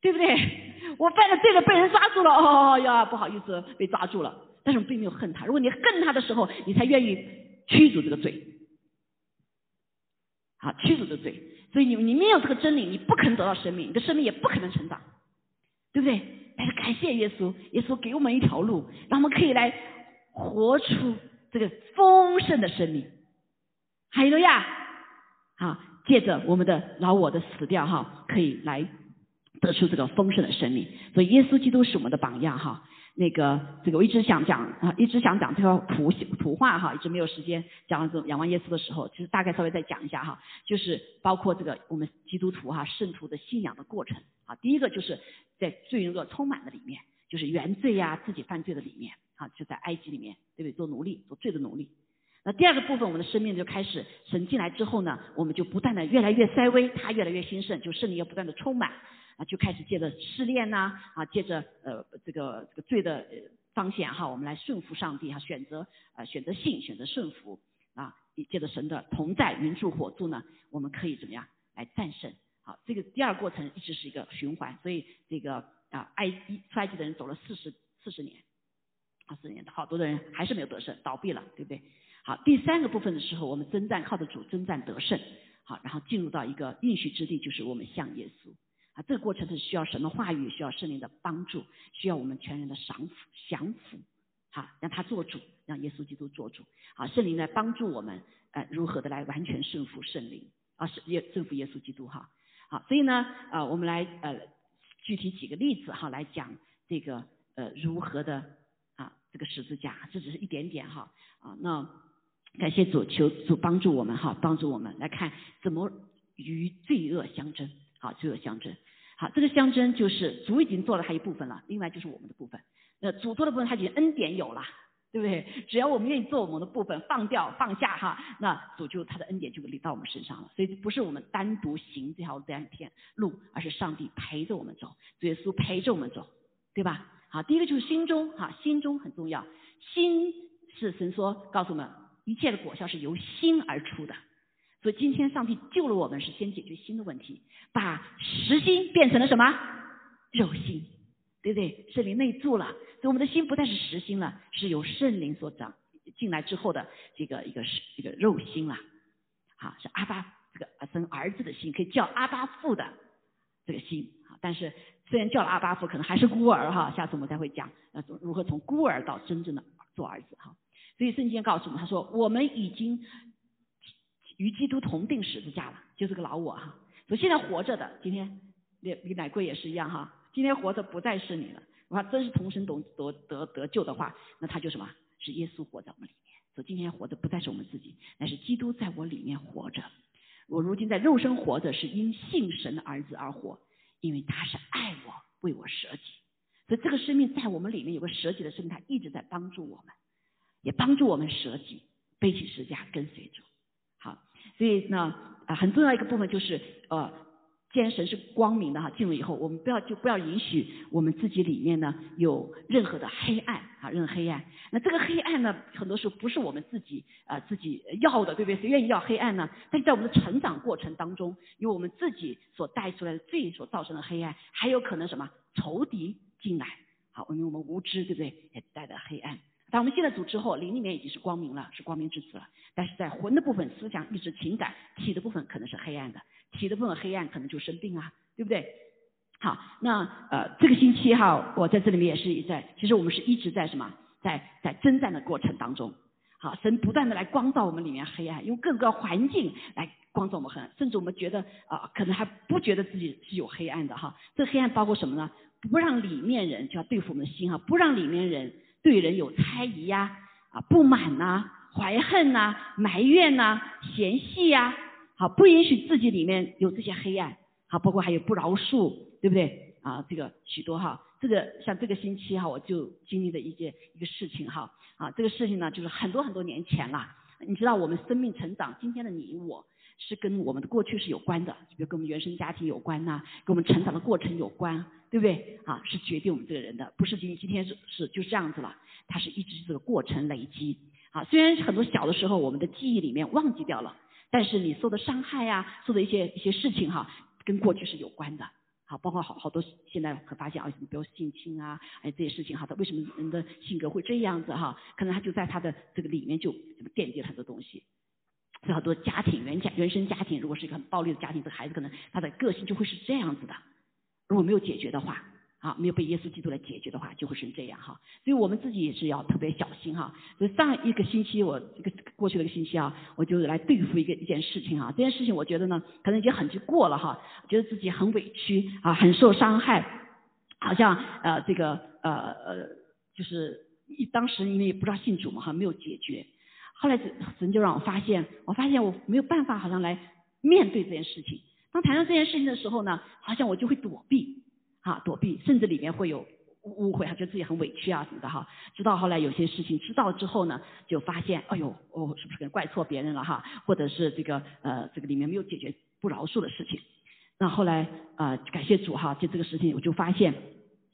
对不对？我犯了罪了，被人抓住了，哦呀，不好意思，被抓住了。但是我并没有恨他。如果你恨他的时候，你才愿意驱逐这个罪，好，驱逐这个罪。所以你你没有这个真理，你不可能得到生命，你的生命也不可能成长，对不对？但是感谢耶稣，耶稣给我们一条路，让我们可以来活出这个丰盛的生命。还有呀，好，借着我们的老我的死掉哈，可以来得出这个丰盛的生命。所以耶稣基督是我们的榜样哈。那个这个我一直想讲啊，一直想讲这个图图画哈，一直没有时间讲这仰望耶稣的时候，其实大概稍微再讲一下哈，就是包括这个我们基督徒哈圣徒的信仰的过程啊。第一个就是在罪恶充满的里面，就是原罪呀自己犯罪的里面啊，就在埃及里面对不对？做奴隶做罪的奴隶。那第二个部分，我们的生命就开始神进来之后呢，我们就不断的越来越衰微，他越来越兴盛，就圣灵要不断的充满。啊，就开始借着试炼呐，啊，借着呃这个这个罪的彰显哈，我们来顺服上帝哈，选择呃选择信，选择顺服啊，借着神的同在云柱火柱呢，我们可以怎么样来战胜？好，这个第二过程一直是一个循环，所以这个啊埃及出埃及的人走了四十四十年，啊四十年，好多的人还是没有得胜，倒闭了，对不对？好，第三个部分的时候，我们征战靠着主征战得胜，好，然后进入到一个应许之地，就是我们向耶稣。啊，这个过程是需要神的话语，需要圣灵的帮助，需要我们全人的降服、降服，好，让他做主，让耶稣基督做主，好，圣灵来帮助我们，呃，如何的来完全顺服圣灵，啊，是耶顺服耶稣基督哈，好，所以呢，啊，我们来呃具体几个例子哈，来讲这个呃如何的啊这个十字架，这只是一点点哈，啊，那感谢主，求主帮助我们哈，帮助我们来看怎么与罪恶相争。好，罪恶相争。这个象征就是主已经做了他一部分了，另外就是我们的部分。那主做的部分他已经恩典有了，对不对？只要我们愿意做我们的部分，放掉放下哈，那主就他的恩典就临到我们身上了。所以不是我们单独行这条这样一片路，而是上帝陪着我们走，耶稣陪着我们走，对吧？好，第一个就是心中哈，心中很重要。心是神说告诉我们，一切的果效是由心而出的。所以今天上帝救了我们，是先解决心的问题，把实心变成了什么肉心，对不对？圣灵内住了，所以我们的心不再是实心了，是由圣灵所长进来之后的这个一个是一个肉心了，好，是阿巴这个生儿子的心，可以叫阿巴父的这个心，好，但是虽然叫了阿巴父，可能还是孤儿哈，下次我们再会讲，那如何从孤儿到真正的做儿子哈，所以圣经告诉我们，他说我们已经。与基督同定十字架了，就是个老我哈。所以现在活着的，今天李李乃贵也是一样哈。今天活着不再是你了。我看真是同生懂得得得救的话，那他就什么？是耶稣活在我们里面。所以今天活着不再是我们自己，乃是基督在我里面活着。我如今在肉身活着，是因信神的儿子而活，因为他是爱我，为我舍己。所以这个生命在我们里面有个舍己的生命，他一直在帮助我们，也帮助我们舍己，背起十字架跟随主。所以呢，啊，很重要一个部分就是，呃，既然神是光明的哈，进入以后，我们不要就不要允许我们自己里面呢有任何的黑暗啊，任何黑暗。那这个黑暗呢，很多时候不是我们自己啊自己要的，对不对？谁愿意要黑暗呢？但是在我们的成长过程当中，有我们自己所带出来的罪所造成的黑暗，还有可能什么仇敌进来好，因为我们无知，对不对？也带着黑暗。当我们信了主之后，灵里面已经是光明了，是光明之子了。但是在魂的部分，思想、意志、情感，体的部分可能是黑暗的。体的部分黑暗，可能就生病啊，对不对？好，那呃，这个星期哈，我在这里面也是在，其实我们是一直在什么，在在征战的过程当中。好，神不断的来光照我们里面黑暗，用各个环境来光照我们黑暗，甚至我们觉得啊，可能还不觉得自己是有黑暗的哈。这黑暗包括什么呢？不让里面人就要对付我们的心哈，不让里面人。对人有猜疑呀，啊不满呐，怀恨呐，埋怨呐，嫌隙呀，好不允许自己里面有这些黑暗，好包括还有不饶恕，对不对？啊这个许多哈，这个像这个星期哈，我就经历的一件一个事情哈，啊这个事情呢就是很多很多年前了，你知道我们生命成长，今天的你我。是跟我们的过去是有关的，比如跟我们原生家庭有关呐，跟我们成长的过程有关，对不对？啊，是决定我们这个人的，不是今今天是是就这样子了，它是一直这个过程累积。啊，虽然很多小的时候我们的记忆里面忘记掉了，但是你受的伤害呀，受的一些一些事情哈，跟过去是有关的。好，包括好好多现在会发现啊，比如性侵啊，哎这些事情哈，他为什么人的性格会这样子哈？可能他就在他的这个里面就奠定了很多东西。很多家庭原家原生家庭，如果是一个很暴力的家庭，这个孩子可能他的个性就会是这样子的。如果没有解决的话，啊，没有被耶稣基督来解决的话，就会是这样哈。所以我们自己也是要特别小心哈。所以上一个星期，我一个过去的一个星期啊，我就来对付一个一件事情啊。这件事情我觉得呢，可能已经很就过了哈，觉得自己很委屈啊，很受伤害，好像呃这个呃呃就是一当时因为不知道信主嘛哈，没有解决。后来神就让我发现，我发现我没有办法好像来面对这件事情。当谈到这件事情的时候呢，好像我就会躲避，啊躲避，甚至里面会有误会，觉得自己很委屈啊什么的哈。直到后来有些事情知道之后呢，就发现，哎呦，我是不是可能怪错别人了哈？或者是这个呃这个里面没有解决不饶恕的事情。那后来呃感谢主哈，就这个事情我就发现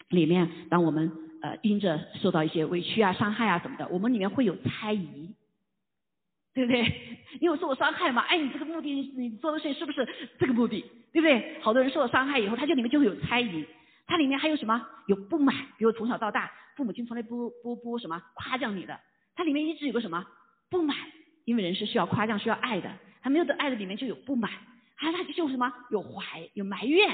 里面，当我们呃因着受到一些委屈啊、伤害啊什么的，我们里面会有猜疑。对不对？因为受了伤害嘛，哎，你这个目的，你做的事情是不是这个目的？对不对？好多人受了伤害以后，他就里面就会有猜疑，他里面还有什么？有不满，比如从小到大，父母亲从来不不不什么夸奖你的，他里面一直有个什么不满，因为人是需要夸奖、需要爱的，他没有的爱的里面就有不满，还他就有什么？有怀，有埋怨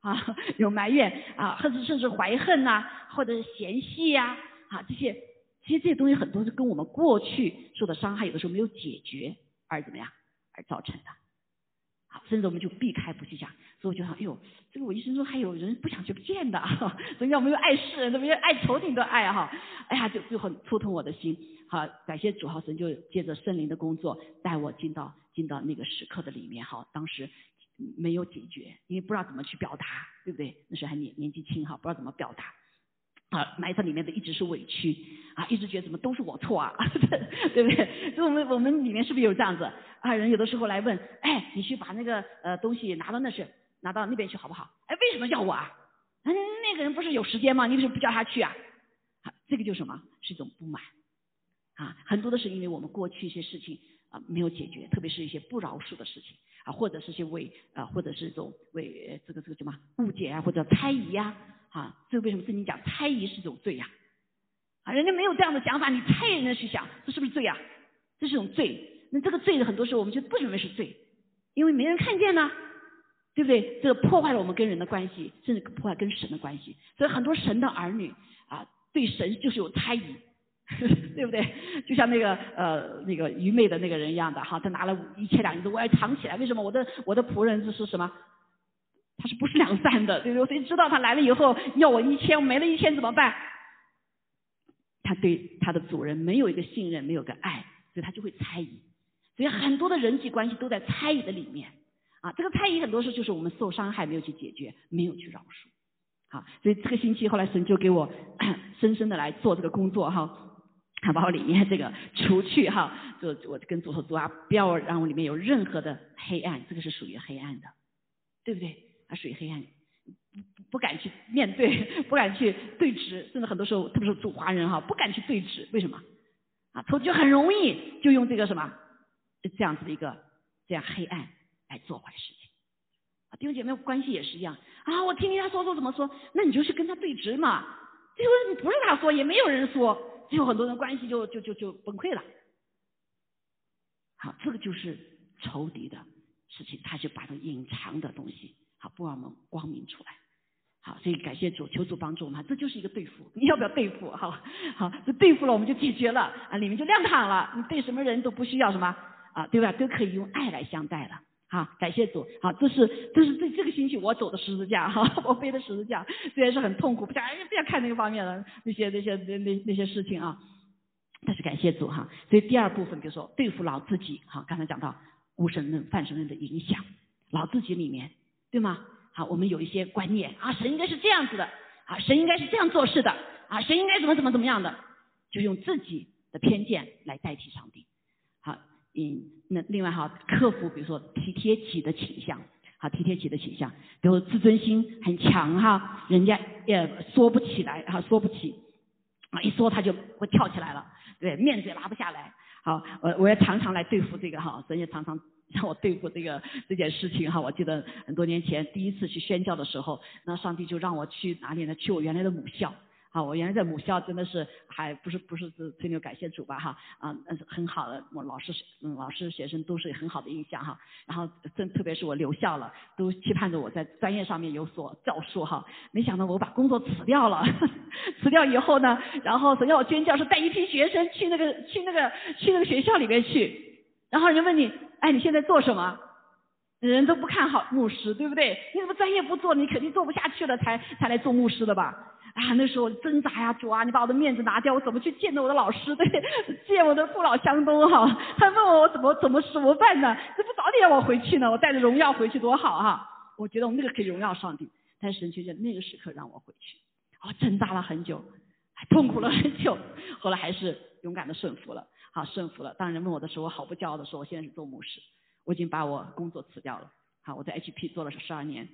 啊，有埋怨啊，甚至甚至怀恨呐，或者是嫌隙呀，啊这些。其实这些东西很多是跟我们过去受的伤害，有的时候没有解决而怎么样而造成的。好，甚至我们就避开不去讲。所以我就想，哎呦，这个我一生中还有人不想去见的，*laughs* 所以要没有爱世人，怎么爱仇敌的爱哈？哎呀，就就很触痛我的心。好，感谢主，好神就借着圣灵的工作带我进到进到那个时刻的里面哈。当时没有解决，因为不知道怎么去表达，对不对？那时候还年年纪轻哈，不知道怎么表达。啊，埋在里面的一直是委屈啊，一直觉得怎么都是我错啊，*laughs* 对不对？所以我们我们里面是不是有这样子啊？人有的时候来问，哎，你去把那个呃东西拿到那是拿到那边去好不好？哎，为什么叫我啊？那那个人不是有时间吗？你为什么不叫他去啊？这个就什么？是一种不满啊，很多的是因为我们过去一些事情啊没有解决，特别是一些不饶恕的事情啊，或者是些为啊，或者是一种为这个这个什么误解啊，或者猜疑呀。啊，这为什么圣经讲猜疑是种罪呀？啊，人家没有这样的想法，你猜人家去想，这是不是罪呀？这是种罪。那这个罪的很多时候我们就不认为是罪，因为没人看见呢，对不对？这个破坏了我们跟人的关系，甚至破坏跟神的关系。所以很多神的儿女啊，对神就是有猜疑，*laughs* 对不对？就像那个呃那个愚昧的那个人一样的哈，他拿了一千两银子，我要藏起来，为什么？我的我的仆人这是什么？他是不是两散的？对不对？谁知道他来了以后要我一千，没了一千怎么办？他对他的主人没有一个信任，没有个爱，所以他就会猜疑。所以很多的人际关系都在猜疑的里面啊。这个猜疑很多时候就是我们受伤害没有去解决，没有去饶恕。好，所以这个星期后来神就给我 *clears throat* 深深的来做这个工作哈，他把我里面这个除去哈，就我跟主说主啊，不要让我里面有任何的黑暗，这个是属于黑暗的，对不对？属于黑暗，不不敢去面对，*laughs* 不敢去对峙，甚至很多时候，特别是做华人哈，不敢去对峙，为什么？啊，仇敌很容易就用这个什么这样子的一个这样黑暗来做坏事情。啊，弟兄姐妹关系也是一样啊，我听听他说说怎么说，那你就去跟他对峙嘛，最后不是他说，也没有人说，最后很多人关系就就就就崩溃了。好，这个就是仇敌的事情，他就把这隐藏的东西，好不让我们光明出来。好，所以感谢主，求主帮助我们，这就是一个对付，你要不要对付？好，好，这对付了我们就解决了啊，里面就亮堂了。你对什么人都不需要什么啊，对吧？都可以用爱来相待了。好，感谢主。好，这是这是这这个星期我走的十字架哈，*laughs* 我背的十字架，虽然是很痛苦，不想哎不要看那个方面的那些那些那那那些事情啊，但是感谢主哈。所以第二部分，比如说对付老自己，哈，刚才讲到无神论、泛神论的影响，老自己里面，对吗？好，我们有一些观念啊，神应该是这样子的啊，神应该是这样做事的啊，神应该怎么怎么怎么样的，就用自己的偏见来代替上帝。好，嗯，那另外哈，克服比如说体贴己的倾向，好，体贴己的倾向，比如自尊心很强哈，人家也说不起来哈，说不起啊，一说他就会跳起来了，对，面子也拉不下来。好，我我也常常来对付这个哈，神也常常。*laughs* 让我对付这个这件事情哈，我记得很多年前第一次去宣教的时候，那上帝就让我去哪里呢？去我原来的母校。啊，我原来在母校真的是还不是不是是吹牛感谢主吧哈啊，那是很好的，我老师嗯老师学生都是很好的印象哈。然后正特别是我留校了，都期盼着我在专业上面有所教书哈。没想到我把工作辞掉了，*laughs* 辞掉以后呢，然后要我宣教是带一批学生去那个去那个去那个学校里面去，然后人问你。哎，你现在做什么？人都不看好牧师，对不对？你怎么专业不做？你肯定做不下去了，才才来做牧师的吧？啊，那时候挣扎呀，主啊，你把我的面子拿掉，我怎么去见我的老师？*laughs* 对，见我的父老乡东哈？他问我我怎么怎么怎么办呢？这不早点让我回去呢？我带着荣耀回去多好哈！我觉得我们那个可以荣耀上帝，但是神却在那个时刻让我回去，我挣扎了很久，痛苦了很久，后来还是勇敢的顺服了。好，顺服了。当人问我的时候，我毫不骄傲的说，我现在是做牧师，我已经把我工作辞掉了。好，我在 HP 做了十二年。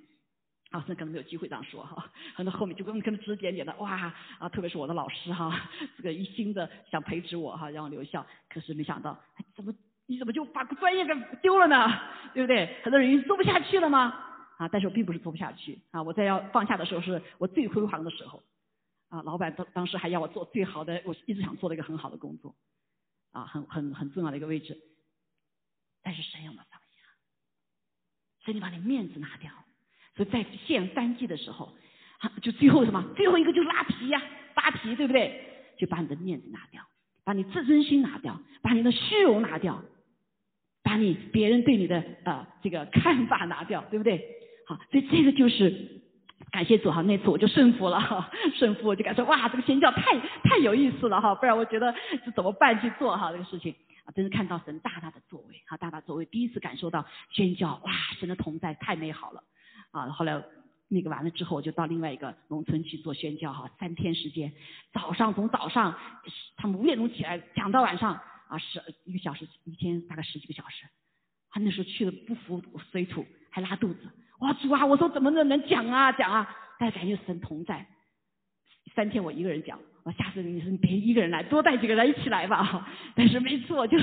啊，那可能没有机会这样说哈。很多后面就跟跟指点点的，哇啊，特别是我的老师哈，这个一心的想培植我哈，让我留校。可是没想到，怎么你怎么就把专业给丢了呢？对不对？很多人做不下去了吗？啊，但是我并不是做不下去啊，我在要放下的时候是我最辉煌的时候。啊，老板当当时还要我做最好的，我一直想做的一个很好的工作。啊，很很很重要的一个位置，但是神要我们放下，所以你把你面子拿掉，所以在献三祭的时候，就最后什么？最后一个就拉皮呀，扒皮，对不对？就把你的面子拿掉，把你自尊心拿掉，把你的虚荣拿掉，把你别人对你的呃这个看法拿掉，对不对？好，所以这个就是。感谢主哈，那次我就顺服了哈，*laughs* 顺服我就感觉哇，这个宣教太太有意思了哈，不然我觉得这怎么办去做哈这个事情啊，真是看到神大大的作为哈，大大作为，第一次感受到宣教哇，神的同在太美好了啊。后来那个完了之后，我就到另外一个农村去做宣教哈，三天时间，早上从早上他们五点钟起来讲到晚上啊十一个小时，一天大概十几个小时，他那时候去的不服水土，还拉肚子。哇主啊，我说怎么能能讲啊讲啊，但是感觉神同在。三天我一个人讲，我下次你说你别一个人来，多带几个人一起来吧。*laughs* 但是没错，就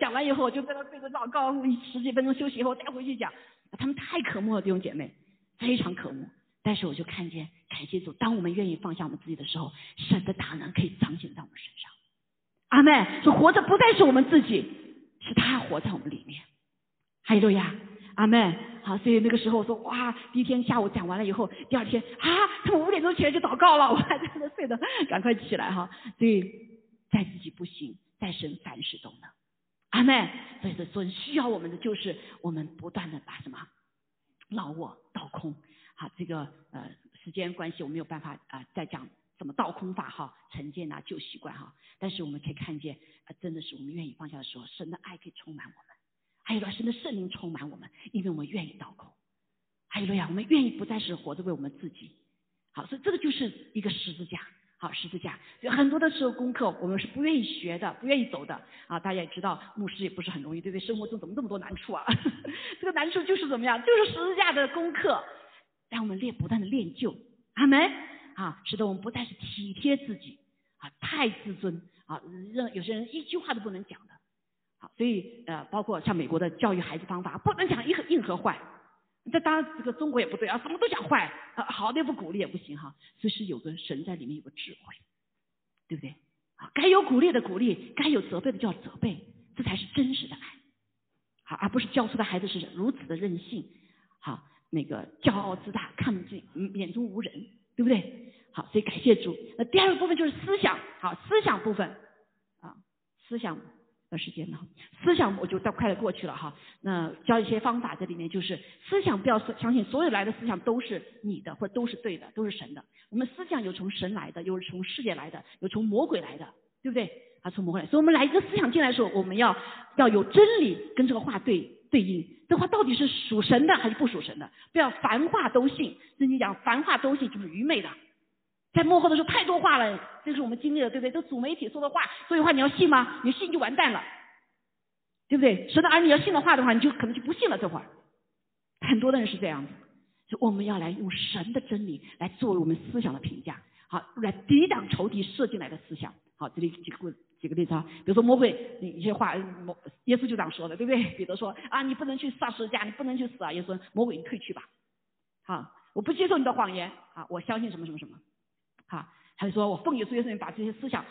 讲完以后我就在那对着祷告，十几分钟休息以后再回去讲。他们太可慕了弟兄姐妹，非常可慕。但是我就看见感谢主，当我们愿意放下我们自己的时候，神的大能可以彰显在我们身上。阿妹说活着不再是我们自己，是他活在我们里面。哈利路亚。阿妹，好，所以那个时候我说哇，第一天下午讲完了以后，第二天啊，他们五点钟起来就祷告了，我还在那睡的，赶快起来哈。所以在自己不行，在神凡事都能。阿妹，所以说所需要我们的就是我们不断的把什么老我倒空。好，这个呃时间关系我没有办法啊再讲怎么倒空法哈，成见啊旧习惯哈。但是我们可以看见啊，真的是我们愿意放下的时候，神的爱可以充满我们。还有神的圣灵充满我们，因为我们愿意祷告。还有路亚，我们愿意不再是活着为我们自己。好，所以这个就是一个十字架。好，十字架。有很多的时候功课我们是不愿意学的，不愿意走的。啊，大家也知道，牧师也不是很容易，对不对？生活中怎么这么多难处啊？*laughs* 这个难处就是怎么样？就是十字架的功课，让我们练不断的练就。阿门。啊，使得我们不再是体贴自己，啊，太自尊，啊，让有些人一句话都不能讲的。好，所以呃，包括像美国的教育孩子方法，不能讲硬硬和坏，这当然这个中国也不对啊，什么都讲坏，好的也不鼓励也不行哈。所以是有个神在里面有个智慧，对不对？啊，该有鼓励的鼓励，该有责备的就要责备，这才是真实的爱。好，而不是教出的孩子是如此的任性，好，那个骄傲自大，看不见，眼中无人，对不对？好，所以感谢主。那第二个部分就是思想，好，思想部分啊，思想。的时间呢？思想我就到快的过去了哈。那教一些方法在里面，就是思想不要相信所有来的思想都是你的，或都是对的，都是神的。我们思想有从神来的，有从世界来的，有从魔鬼来的，对不对？啊，从魔鬼来。所以我们来一个思想进来的时候，我们要要有真理跟这个话对对应。这话到底是属神的还是不属神的？不要凡话都信。圣经讲凡话都信就是愚昧的。在幕后的时候太多话了，这是我们经历的，对不对？这主媒体说的话，所以话你要信吗？你信就完蛋了，对不对？神的儿女要信的话的话，你就可能就不信了。这会儿很多的人是这样子，所以我们要来用神的真理来作为我们思想的评价，好，来抵挡仇敌射进来的思想。好，这里举个举个例子啊，比如说魔鬼一些话，耶稣就这样说的，对不对？彼得说啊，你不能去杀十字架，你不能去死啊。耶稣魔鬼，你退去吧。好，我不接受你的谎言啊，我相信什么什么什么。哈，他就说我奉耶稣耶稣把这些思想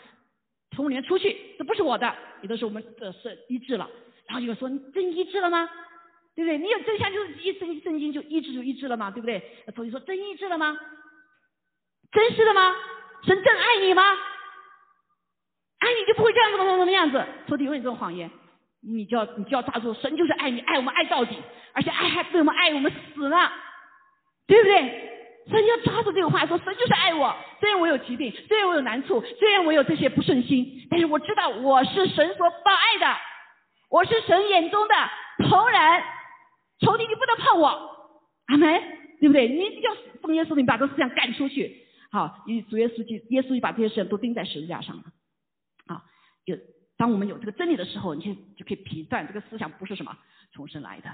从里面出去，这不是我的，有的时候我们的是医治了，然后就说你真医治了吗？对不对？你有真相就是一圣圣经就医治就医治了吗？对不对？所以说真医治了吗？真实的吗？神真爱你吗？爱你就不会这样子怎么怎么样子？说的有你这种谎言，你就要你就要抓住，神就是爱你，爱我们爱到底，而且爱还为我们爱我们死了，对不对？所以你要抓住这个话说，神就是爱我。虽然我有疾病，虽然我有难处，虽然我有这些不顺心，但是我知道我是神所报爱的，我是神眼中的同人。仇敌，你不能碰我，阿门，对不对？你要奉耶稣，你把这思想赶出去。好，以主耶稣就耶稣就把这些事情都钉在十字架上了。好，就当我们有这个真理的时候，你就就可以评断这个思想不是什么重生来的。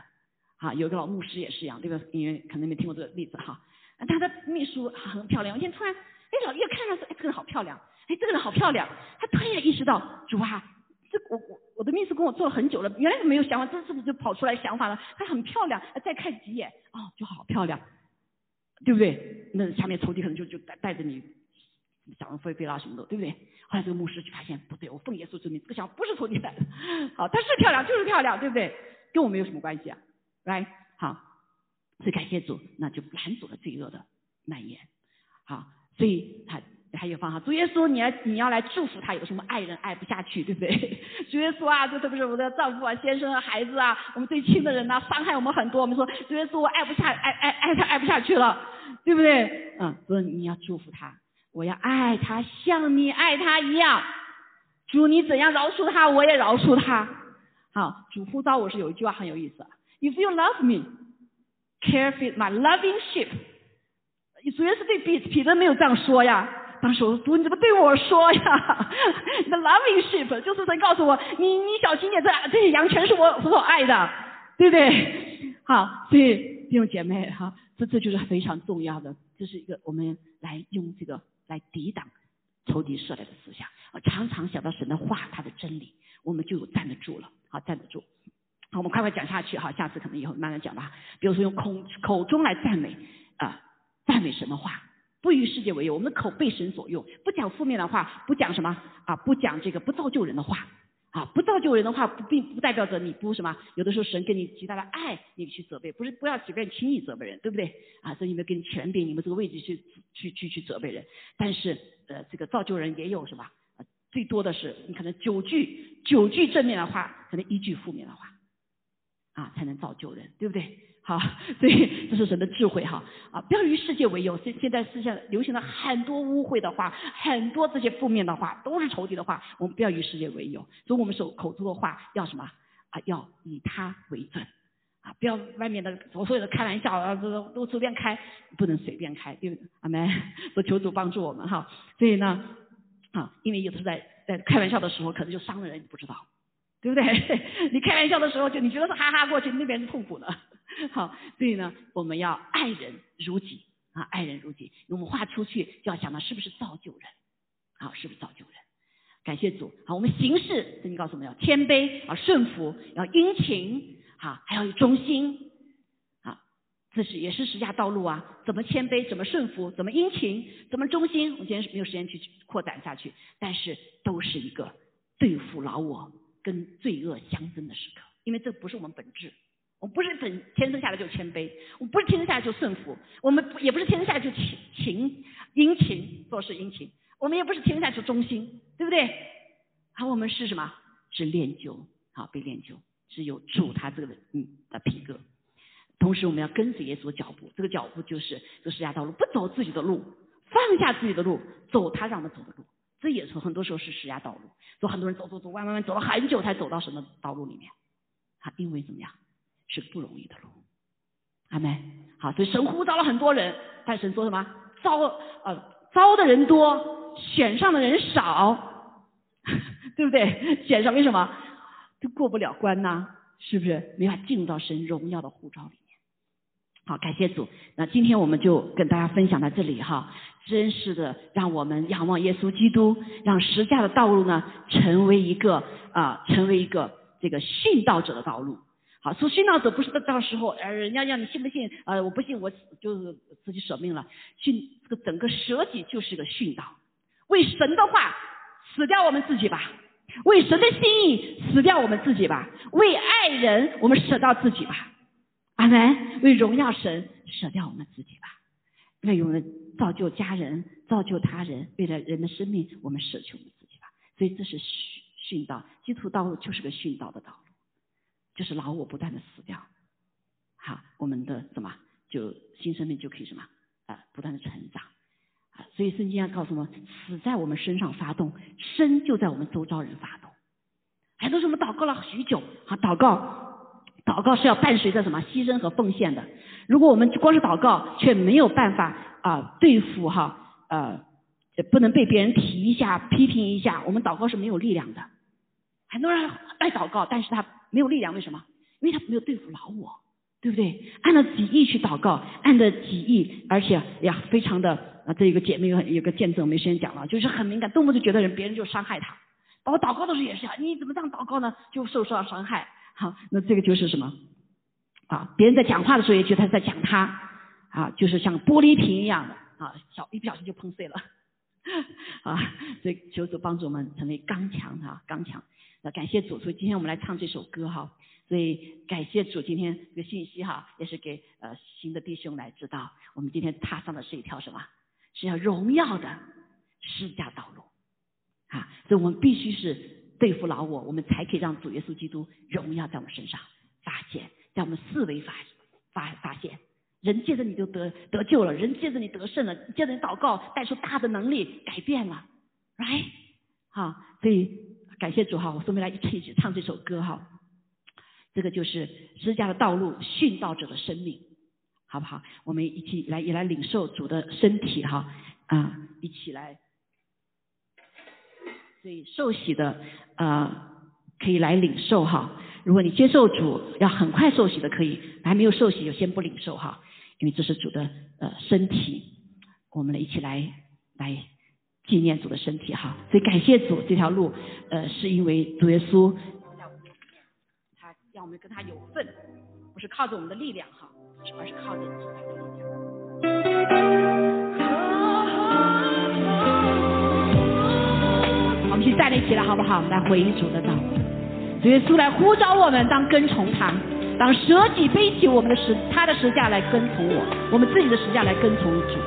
啊，有个老牧师也是一样，这个因为可能没听过这个例子哈。他的秘书很漂亮，我今天突然，哎，老叶看上去，哎，这个人好漂亮，哎，这个人好漂亮。他突然意识到，主啊，这我我我的秘书跟我做了很久了，原来没有想法，这是不是就跑出来想法了？她很漂亮，再看几眼，哦，就好漂亮，对不对？那下面抽屉可能就就带带着你想入非非啦什么的，对不对？后来这个牧师就发现不对，我奉耶稣之名，这个想法不是抽屉来的，*laughs* 好，她是漂亮，就是漂亮，对不对？跟我们有什么关系啊？来，好。所以感谢主，那就拦阻了罪恶的蔓延。好，所以他还有方法。主耶稣，你要你要来祝福他，有什么爱人爱不下去，对不对？*laughs* 主耶稣啊，这特别是我们的丈夫啊、先生啊、孩子啊，我们最亲的人呐，伤害我们很多。我们说主耶稣，我爱不下，爱爱爱他爱不下去了，对不对？嗯，所以你要祝福他，我要爱他，像你爱他一样。主，你怎样饶恕他，我也饶恕他。好，主呼召我是有一句话很有意思，If you love me。Care feed my loving sheep。主要是对彼彼得没有这样说呀。当时我说你怎么对我说呀 *laughs* 你的 loving sheep 就是在告诉我，你你小心点，这这些羊全是我所爱的，对不对？好，所以弟兄姐妹哈，这这就是非常重要的，这是一个我们来用这个来抵挡仇敌射来的思想。常常想到神的话，他的真理，我们就有站得住了，好站得住。好，我们快快讲下去哈，下次可能以后慢慢讲吧。比如说用口口中来赞美啊，赞美神的话，不与世界为友。我们的口被神所用，不讲负面的话，不讲什么啊，不讲这个不造就人的话啊，不造就人的话，不并不代表着你不什么。有的时候神给你极大的爱，你去责备，不是不要随便轻易责备人，对不对？啊，所以你们给你权柄，你们这个位置去去去去责备人。但是呃，这个造就人也有什么？最多的是你可能九句九句正面的话，可能一句负面的话。啊，才能造就人，对不对？好，所以这是神的智慧哈。啊，不要与世界为友。现现在世界流行了很多污秽的话，很多这些负面的话，都是仇敌的话。我们不要与世界为友。所以我们手口中的话要什么？啊，要以他为准。啊，不要外面的所有的开玩笑啊，都都随便开，不能随便开，对不对？阿门。说求主帮助我们哈。所以呢，啊，因为有的时候在在开玩笑的时候，可能就伤了人，你不知道。对不对？*laughs* 你开玩笑的时候，就你觉得是哈哈过去，那边是痛苦的。*laughs* 好，所以呢，我们要爱人如己啊，爱人如己。我们话出去就要想到是不是造就人，好，是不是造就人？感谢主。好，我们行事，圣经告诉我们要谦卑，啊顺服，要殷勤，好，还要有忠心。啊，这是也是十架道路啊，怎么谦卑，怎么顺服，怎么殷勤，怎么忠心。我今天是没有时间去扩展下去，但是都是一个对付老我跟罪恶相争的时刻，因为这不是我们本质，我们不是本天生下来就谦卑，我们不是天生下来就顺服，我们也不是天生下来就勤勤殷勤做事殷勤，我们也不是天生下来就忠心，对不对？好我们是什么？是练就，好被练就，是有主他这个嗯的品格。同时，我们要跟随耶稣的脚步，这个脚步就是这十架道路，不走自己的路，放下自己的路，走他让我们走的路。这也是很多时候是石崖道路，有很多人走走走弯弯弯，走了很久才走到神的道路里面。啊，因为怎么样，是不容易的路。阿门。好，所以神呼召了很多人，但神说什么？招呃招的人多，选上的人少，*laughs* 对不对？选上为什么？都过不了关呐，是不是？没法进入到神荣耀的护照里。好，感谢主。那今天我们就跟大家分享到这里哈，真是的，让我们仰望耶稣基督，让十架的道路呢，成为一个啊，成为一个这个殉道者的道路。好，说殉道者不是到到时候，呃，人家让你信不信？呃，我不信，我就是自己舍命了。殉这个整个舍己就是个殉道，为神的话死掉我们自己吧，为神的心意死掉我们自己吧，为爱人我们舍掉自己吧。阿门！为荣耀神，舍掉我们自己吧；为我们造就家人、造就他人，为了人的生命，我们舍去我们自己吧。所以这是殉殉道，基督道路就是个殉道的道路，就是老我不断的死掉，好，我们的什么就新生命就可以什么啊，不断的成长啊。所以圣经要告诉我们，死在我们身上发动，生就在我们周遭人发动。很多时候我们祷告了许久，好祷告。祷告是要伴随着什么牺牲和奉献的？如果我们光是祷告，却没有办法啊对付哈呃，不能被别人提一下、批评一下，我们祷告是没有力量的。很多人爱祷告，但是他没有力量，为什么？因为他没有对付老我，对不对？按照己意去祷告，按着己意，而且呀，非常的啊，这一个姐妹有有个见证，没时间讲了，就是很敏感，动不动就觉得人别人就伤害他。包括祷告的时候也是啊，你怎么这样祷告呢？就受受到伤害。好，那这个就是什么？啊，别人在讲话的时候也觉得他在讲他，啊，就是像玻璃瓶一样的，啊，小一不小心就碰碎了，*laughs* 啊，所以求主帮助我们成为刚强啊，刚强。那感谢主，所以今天我们来唱这首歌哈，所以感谢主，今天这个信息哈，也是给呃新的弟兄来知道，我们今天踏上的是一条什么？是要荣耀的施加道路，啊，所以我们必须是。对付老我，我们才可以让主耶稣基督荣耀在我们身上发现，在我们思维发发发现，人借着你就得得救了，人借着你得胜了，借着你祷告带出大的能力改变了，right？好，所以感谢主哈，我们来一起唱这首歌哈，这个就是施加的道路，殉道者的生命，好不好？我们一起来也来领受主的身体哈啊，一起来。所以受洗的呃可以来领受哈，如果你接受主要很快受洗的可以，还没有受洗就先不领受哈，因为这是主的呃身体，我们来一起来来纪念主的身体哈。所以感谢主这条路呃是因为主耶稣他让我们跟他有份，不是靠着我们的力量哈，而是靠着主的力量。站立起来，好不好？来回应主的道，主耶稣来呼召我们，当跟从他，当舍己背起我们的十他的十架来跟从我，我们自己的十架来跟从主。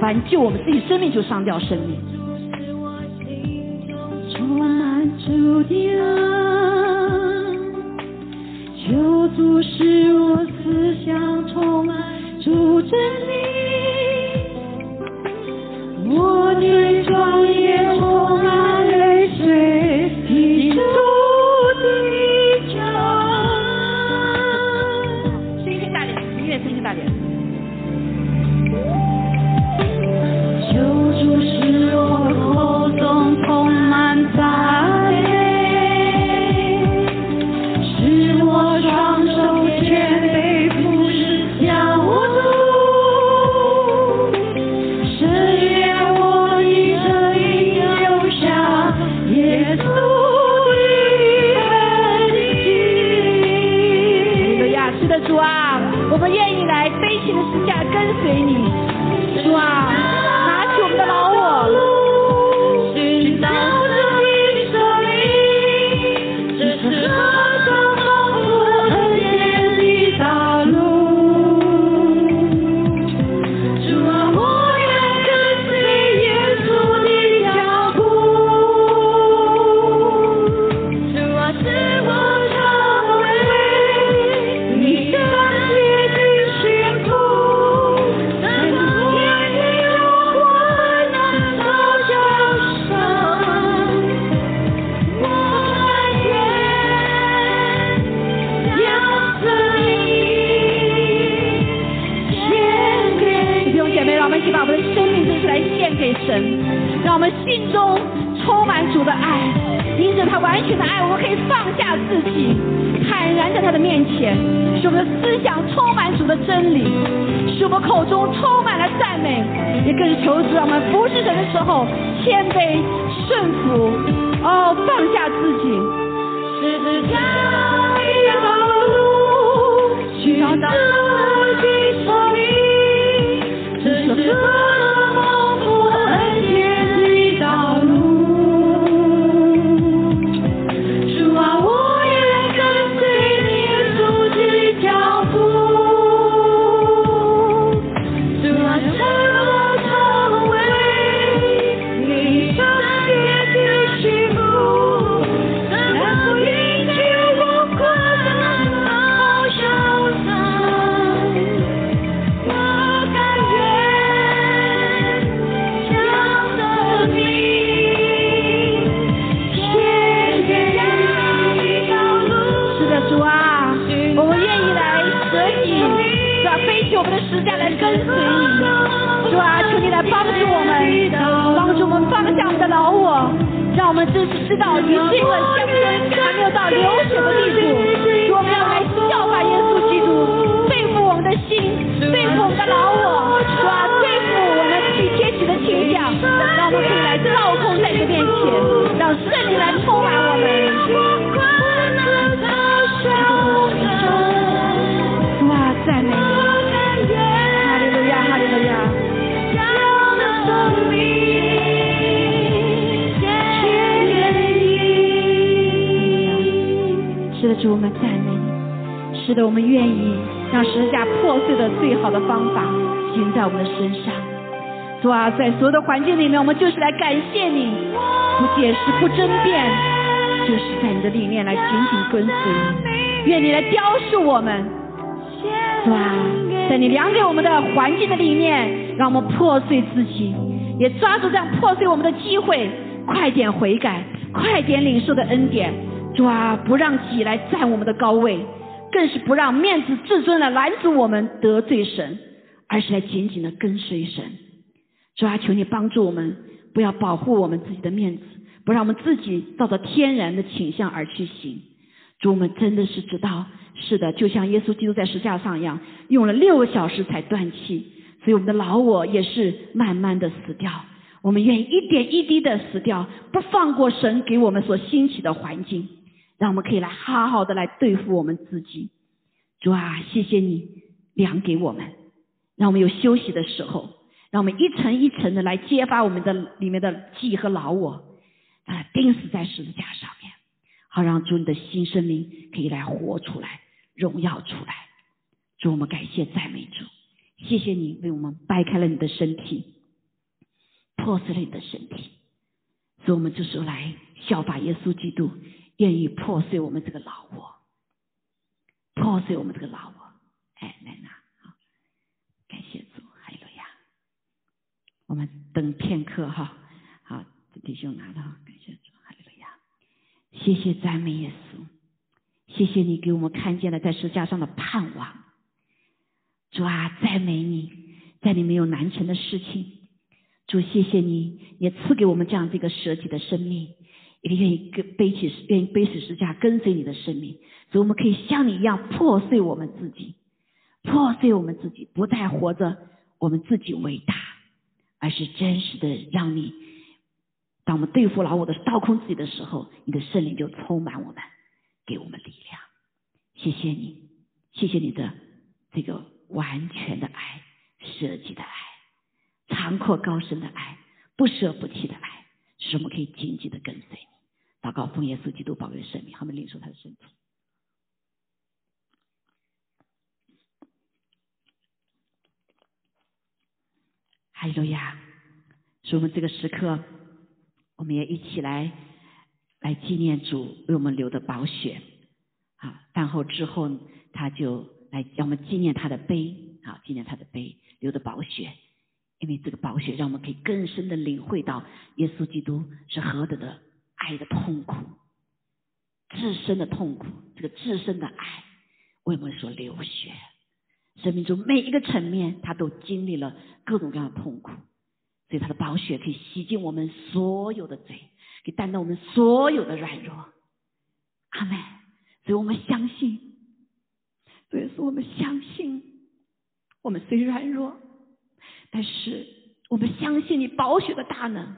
反正救我们自己生命，就伤掉生命。求主使我思想充满主真理，我的庄严。是你来充满我们。主啊，赞美，哈利路亚，哈利路亚。是的，主，我们赞美你。是的，我们愿意让十架破碎的最好的方法行在我们的身上。主啊，在所有的环境里面，我们就是来感谢你，不解释，不争辩，就是在你的里面来紧紧跟随。愿你来雕塑我们，主啊，在你量给我们的环境的里面，让我们破碎自己，也抓住这样破碎我们的机会，快点悔改，快点领受的恩典。主啊，不让己来占我们的高位，更是不让面子自尊来拦阻我们得罪神，而是来紧紧的跟随神。主啊，求你帮助我们，不要保护我们自己的面子，不让我们自己照着天然的倾向而去行。主，我们真的是知道，是的，就像耶稣基督在石架上一样，用了六个小时才断气，所以我们的老我也是慢慢的死掉。我们愿意一点一滴的死掉，不放过神给我们所兴起的环境，让我们可以来好好的来对付我们自己。主啊，谢谢你量给我们，让我们有休息的时候，让我们一层一层的来揭发我们的里面的记和老我，啊，钉死在十字架上面。好让主你的新生命可以来活出来，荣耀出来。主，我们感谢赞美主，谢谢你为我们掰开了你的身体，破碎了你的身体，所以我们就是来效法耶稣基督，愿意破碎我们这个老我，破碎我们这个老我。哎，来拿，好，感谢，我们等片刻哈，好，弟兄拿到，感谢主。哈利路亚谢谢赞美耶稣，谢谢你给我们看见了在十字架上的盼望。主啊，赞美你，在你没有难成的事情。主，谢谢你，也赐给我们这样这个舍己的生命，一个愿意跟背起愿意背起十字架跟随你的生命，所以我们可以像你一样破碎我们自己，破碎我们自己，不再活着我们自己伟大，而是真实的让你。当我们对付老我的倒空自己的时候，你的圣灵就充满我们，给我们力量。谢谢你，谢谢你的这个完全的爱、舍己的爱、长阔高深的爱、不舍不弃的爱，使我们可以紧紧的跟随你。祷告奉耶稣基督宝贵的生命，他们领受他的身体。哈利路亚！所以我们这个时刻，我们也一起来来纪念主为我们流的宝血。啊，饭后之后，他就来让我们纪念他的碑，啊，纪念他的杯流的宝血，因为这个宝血让我们可以更深的领会到耶稣基督是何等的爱的痛苦，至深的痛苦，这个至深的爱为我们所流血，生命中每一个层面，他都经历了各种各样的痛苦，所以他的宝血可以洗净我们所有的罪，可以担当我们所有的软弱。阿门。所以我们相信，所以说我们相信，我们虽软弱，但是我们相信你宝血的大能，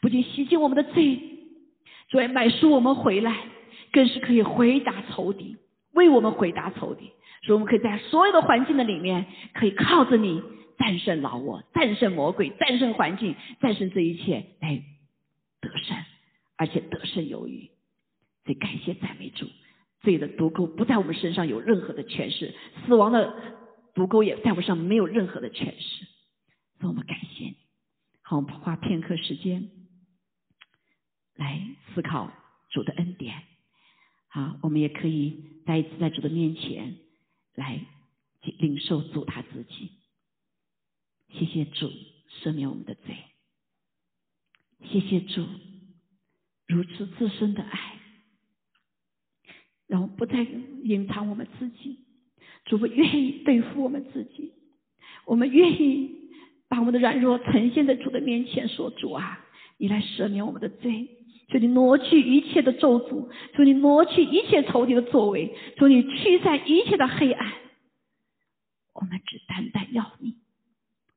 不仅洗净我们的罪，作为买书我们回来，更是可以回答仇敌，为我们回答仇敌，所以我们可以在所有的环境的里面，可以靠着你战胜老我，战胜魔鬼，战胜环境，战胜这一切来得胜，而且得胜有余。所以感谢赞美主。罪的毒钩不在我们身上有任何的诠释，死亡的毒钩也在我们上没有任何的诠释，所以我们感谢你。好，我们花片刻时间来思考主的恩典。好，我们也可以再一次在主的面前来领受主他自己。谢谢主赦免我们的罪，谢谢主如此自身的爱。让我们不再隐藏我们自己，主，我愿意对付我们自己，我们愿意把我们的软弱呈现在主的面前，说主啊，你来赦免我们的罪，求你挪去一切的咒诅，求你挪去一切仇敌的作为，求你驱散一切的黑暗，我们只单单要你，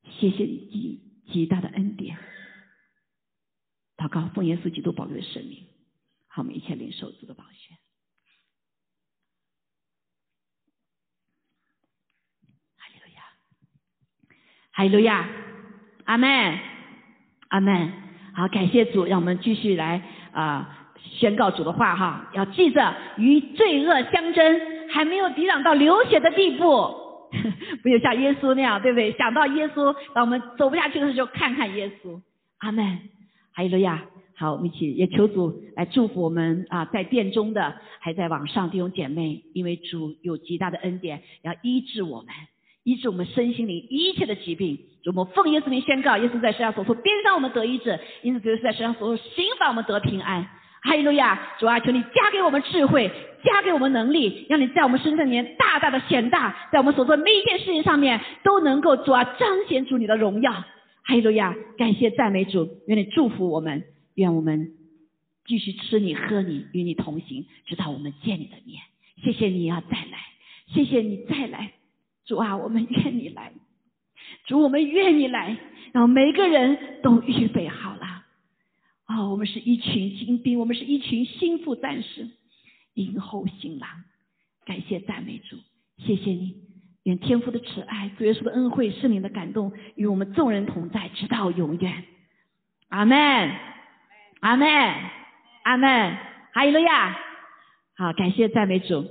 谢谢你极极大的恩典，祷告奉耶稣基督宝贵的生命，好，我们一切领受主的宝血。哈利路亚，阿门，阿门。好，感谢主，让我们继续来啊宣告主的话哈。要记着与罪恶相争，还没有抵挡到流血的地步，*laughs* 不就像耶稣那样，对不对？想到耶稣，当我们走不下去的时候，看看耶稣。阿门，哈利路亚。好，我们一起也求主来祝福我们啊，在殿中的，还在网上弟兄姐妹，因为主有极大的恩典，要医治我们。医治我们身心灵一切的疾病，我们奉耶稣名宣告，耶稣在世上所说，边上我们得医治，因此耶稣在世上所说，刑罚我们得平安。哈利路亚，主啊，求你加给我们智慧，加给我们能力，让你在我们身上面大大的显大，在我们所做的每一件事情上面都能够主啊彰显出你的荣耀。哈利路亚，感谢赞美主，愿你祝福我们，愿我们继续吃你喝你，与你同行，直到我们见你的面。谢谢你啊，再来，谢谢你再来。主啊，我们愿你来，主，我们愿意来，然后每个人都预备好了。啊，我们是一群精兵，我们是一群心腹战士，迎候新郎。感谢赞美主，谢谢你，愿天父的慈爱、主耶稣的恩惠、圣灵的感动与我们众人同在，直到永远。阿门，阿门，阿门，哈利路亚。好，感谢赞美主。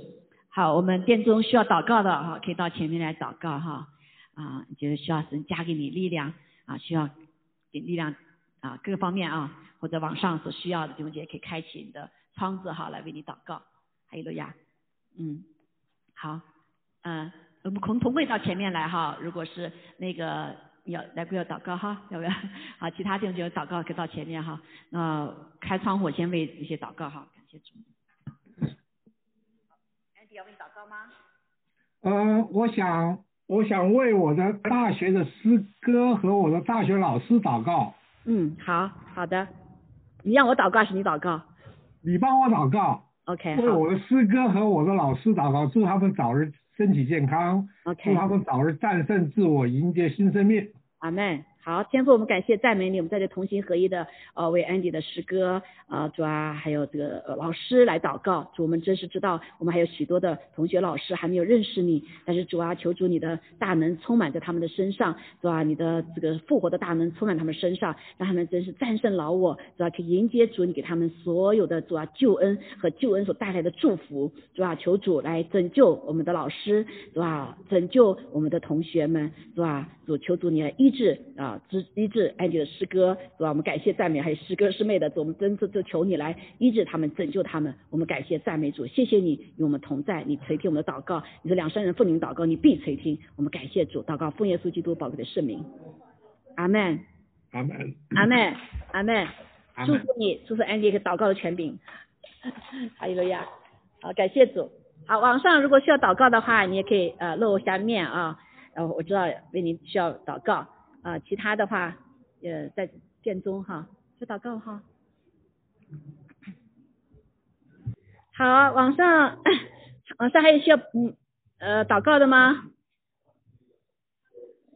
好，我们殿中需要祷告的哈，可以到前面来祷告哈。啊，就是需要神加给你力量啊，需要给力量啊，各个方面啊，或者网上所需要的弟兄姐妹可以开启你的窗子哈，来为你祷告。还有路亚，嗯，好，嗯，我们同同会到前面来哈。如果是那个要来不要祷告哈，要不要？好，其他弟兄姐妹祷告可以到前面哈。那开窗户先为这些祷告哈，感谢主。要为你祷告吗？呃，我想，我想为我的大学的师哥和我的大学老师祷告。嗯，好，好的。你让我祷告还是你祷告？你帮我祷告。OK。为我的师哥和我的老师祷告，祝他们早日身体健康。OK。祝他们早日战胜自我，迎接新生命。阿门。好，天父，我们感谢赞美你，我们在这同心合一的呃为 Andy 的诗歌呃主啊，还有这个、呃、老师来祷告，主我们真是知道我们还有许多的同学老师还没有认识你，但是主啊，求主你的大能充满在他们的身上，主啊，你的这个复活的大能充满他们身上，让他们真是战胜老我，主啊，去迎接主你给他们所有的主啊救恩和救恩所带来的祝福，主啊，求主来拯救我们的老师，主啊，拯救我们的同学们，主啊，主求主你来医治啊，治医治安迪的诗歌，是吧，我们感谢赞美，还有诗歌师妹的，主我们真是就求你来医治他们，拯救他们，我们感谢赞美主，谢谢你与我们同在，你垂听我们的祷告，你说两三人奉您祷告，你必垂听，我们感谢主，祷告奉耶稣基督宝贵的圣名，阿门，阿门，阿门，阿门，祝福。你，祝福安迪一个祷告的权柄，*laughs* 哈利路亚，好，感谢主。好，网上如果需要祷告的话，你也可以呃露一下面啊，然后我知道为您需要祷告啊、其他的话呃在殿中哈，就祷告哈。好，网上网上还有需要嗯呃祷告的吗？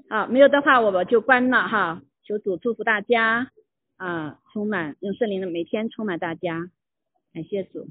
好，没有的话我们就关了哈。求主祝福大家啊，充满用圣灵的每天充满大家，感谢主。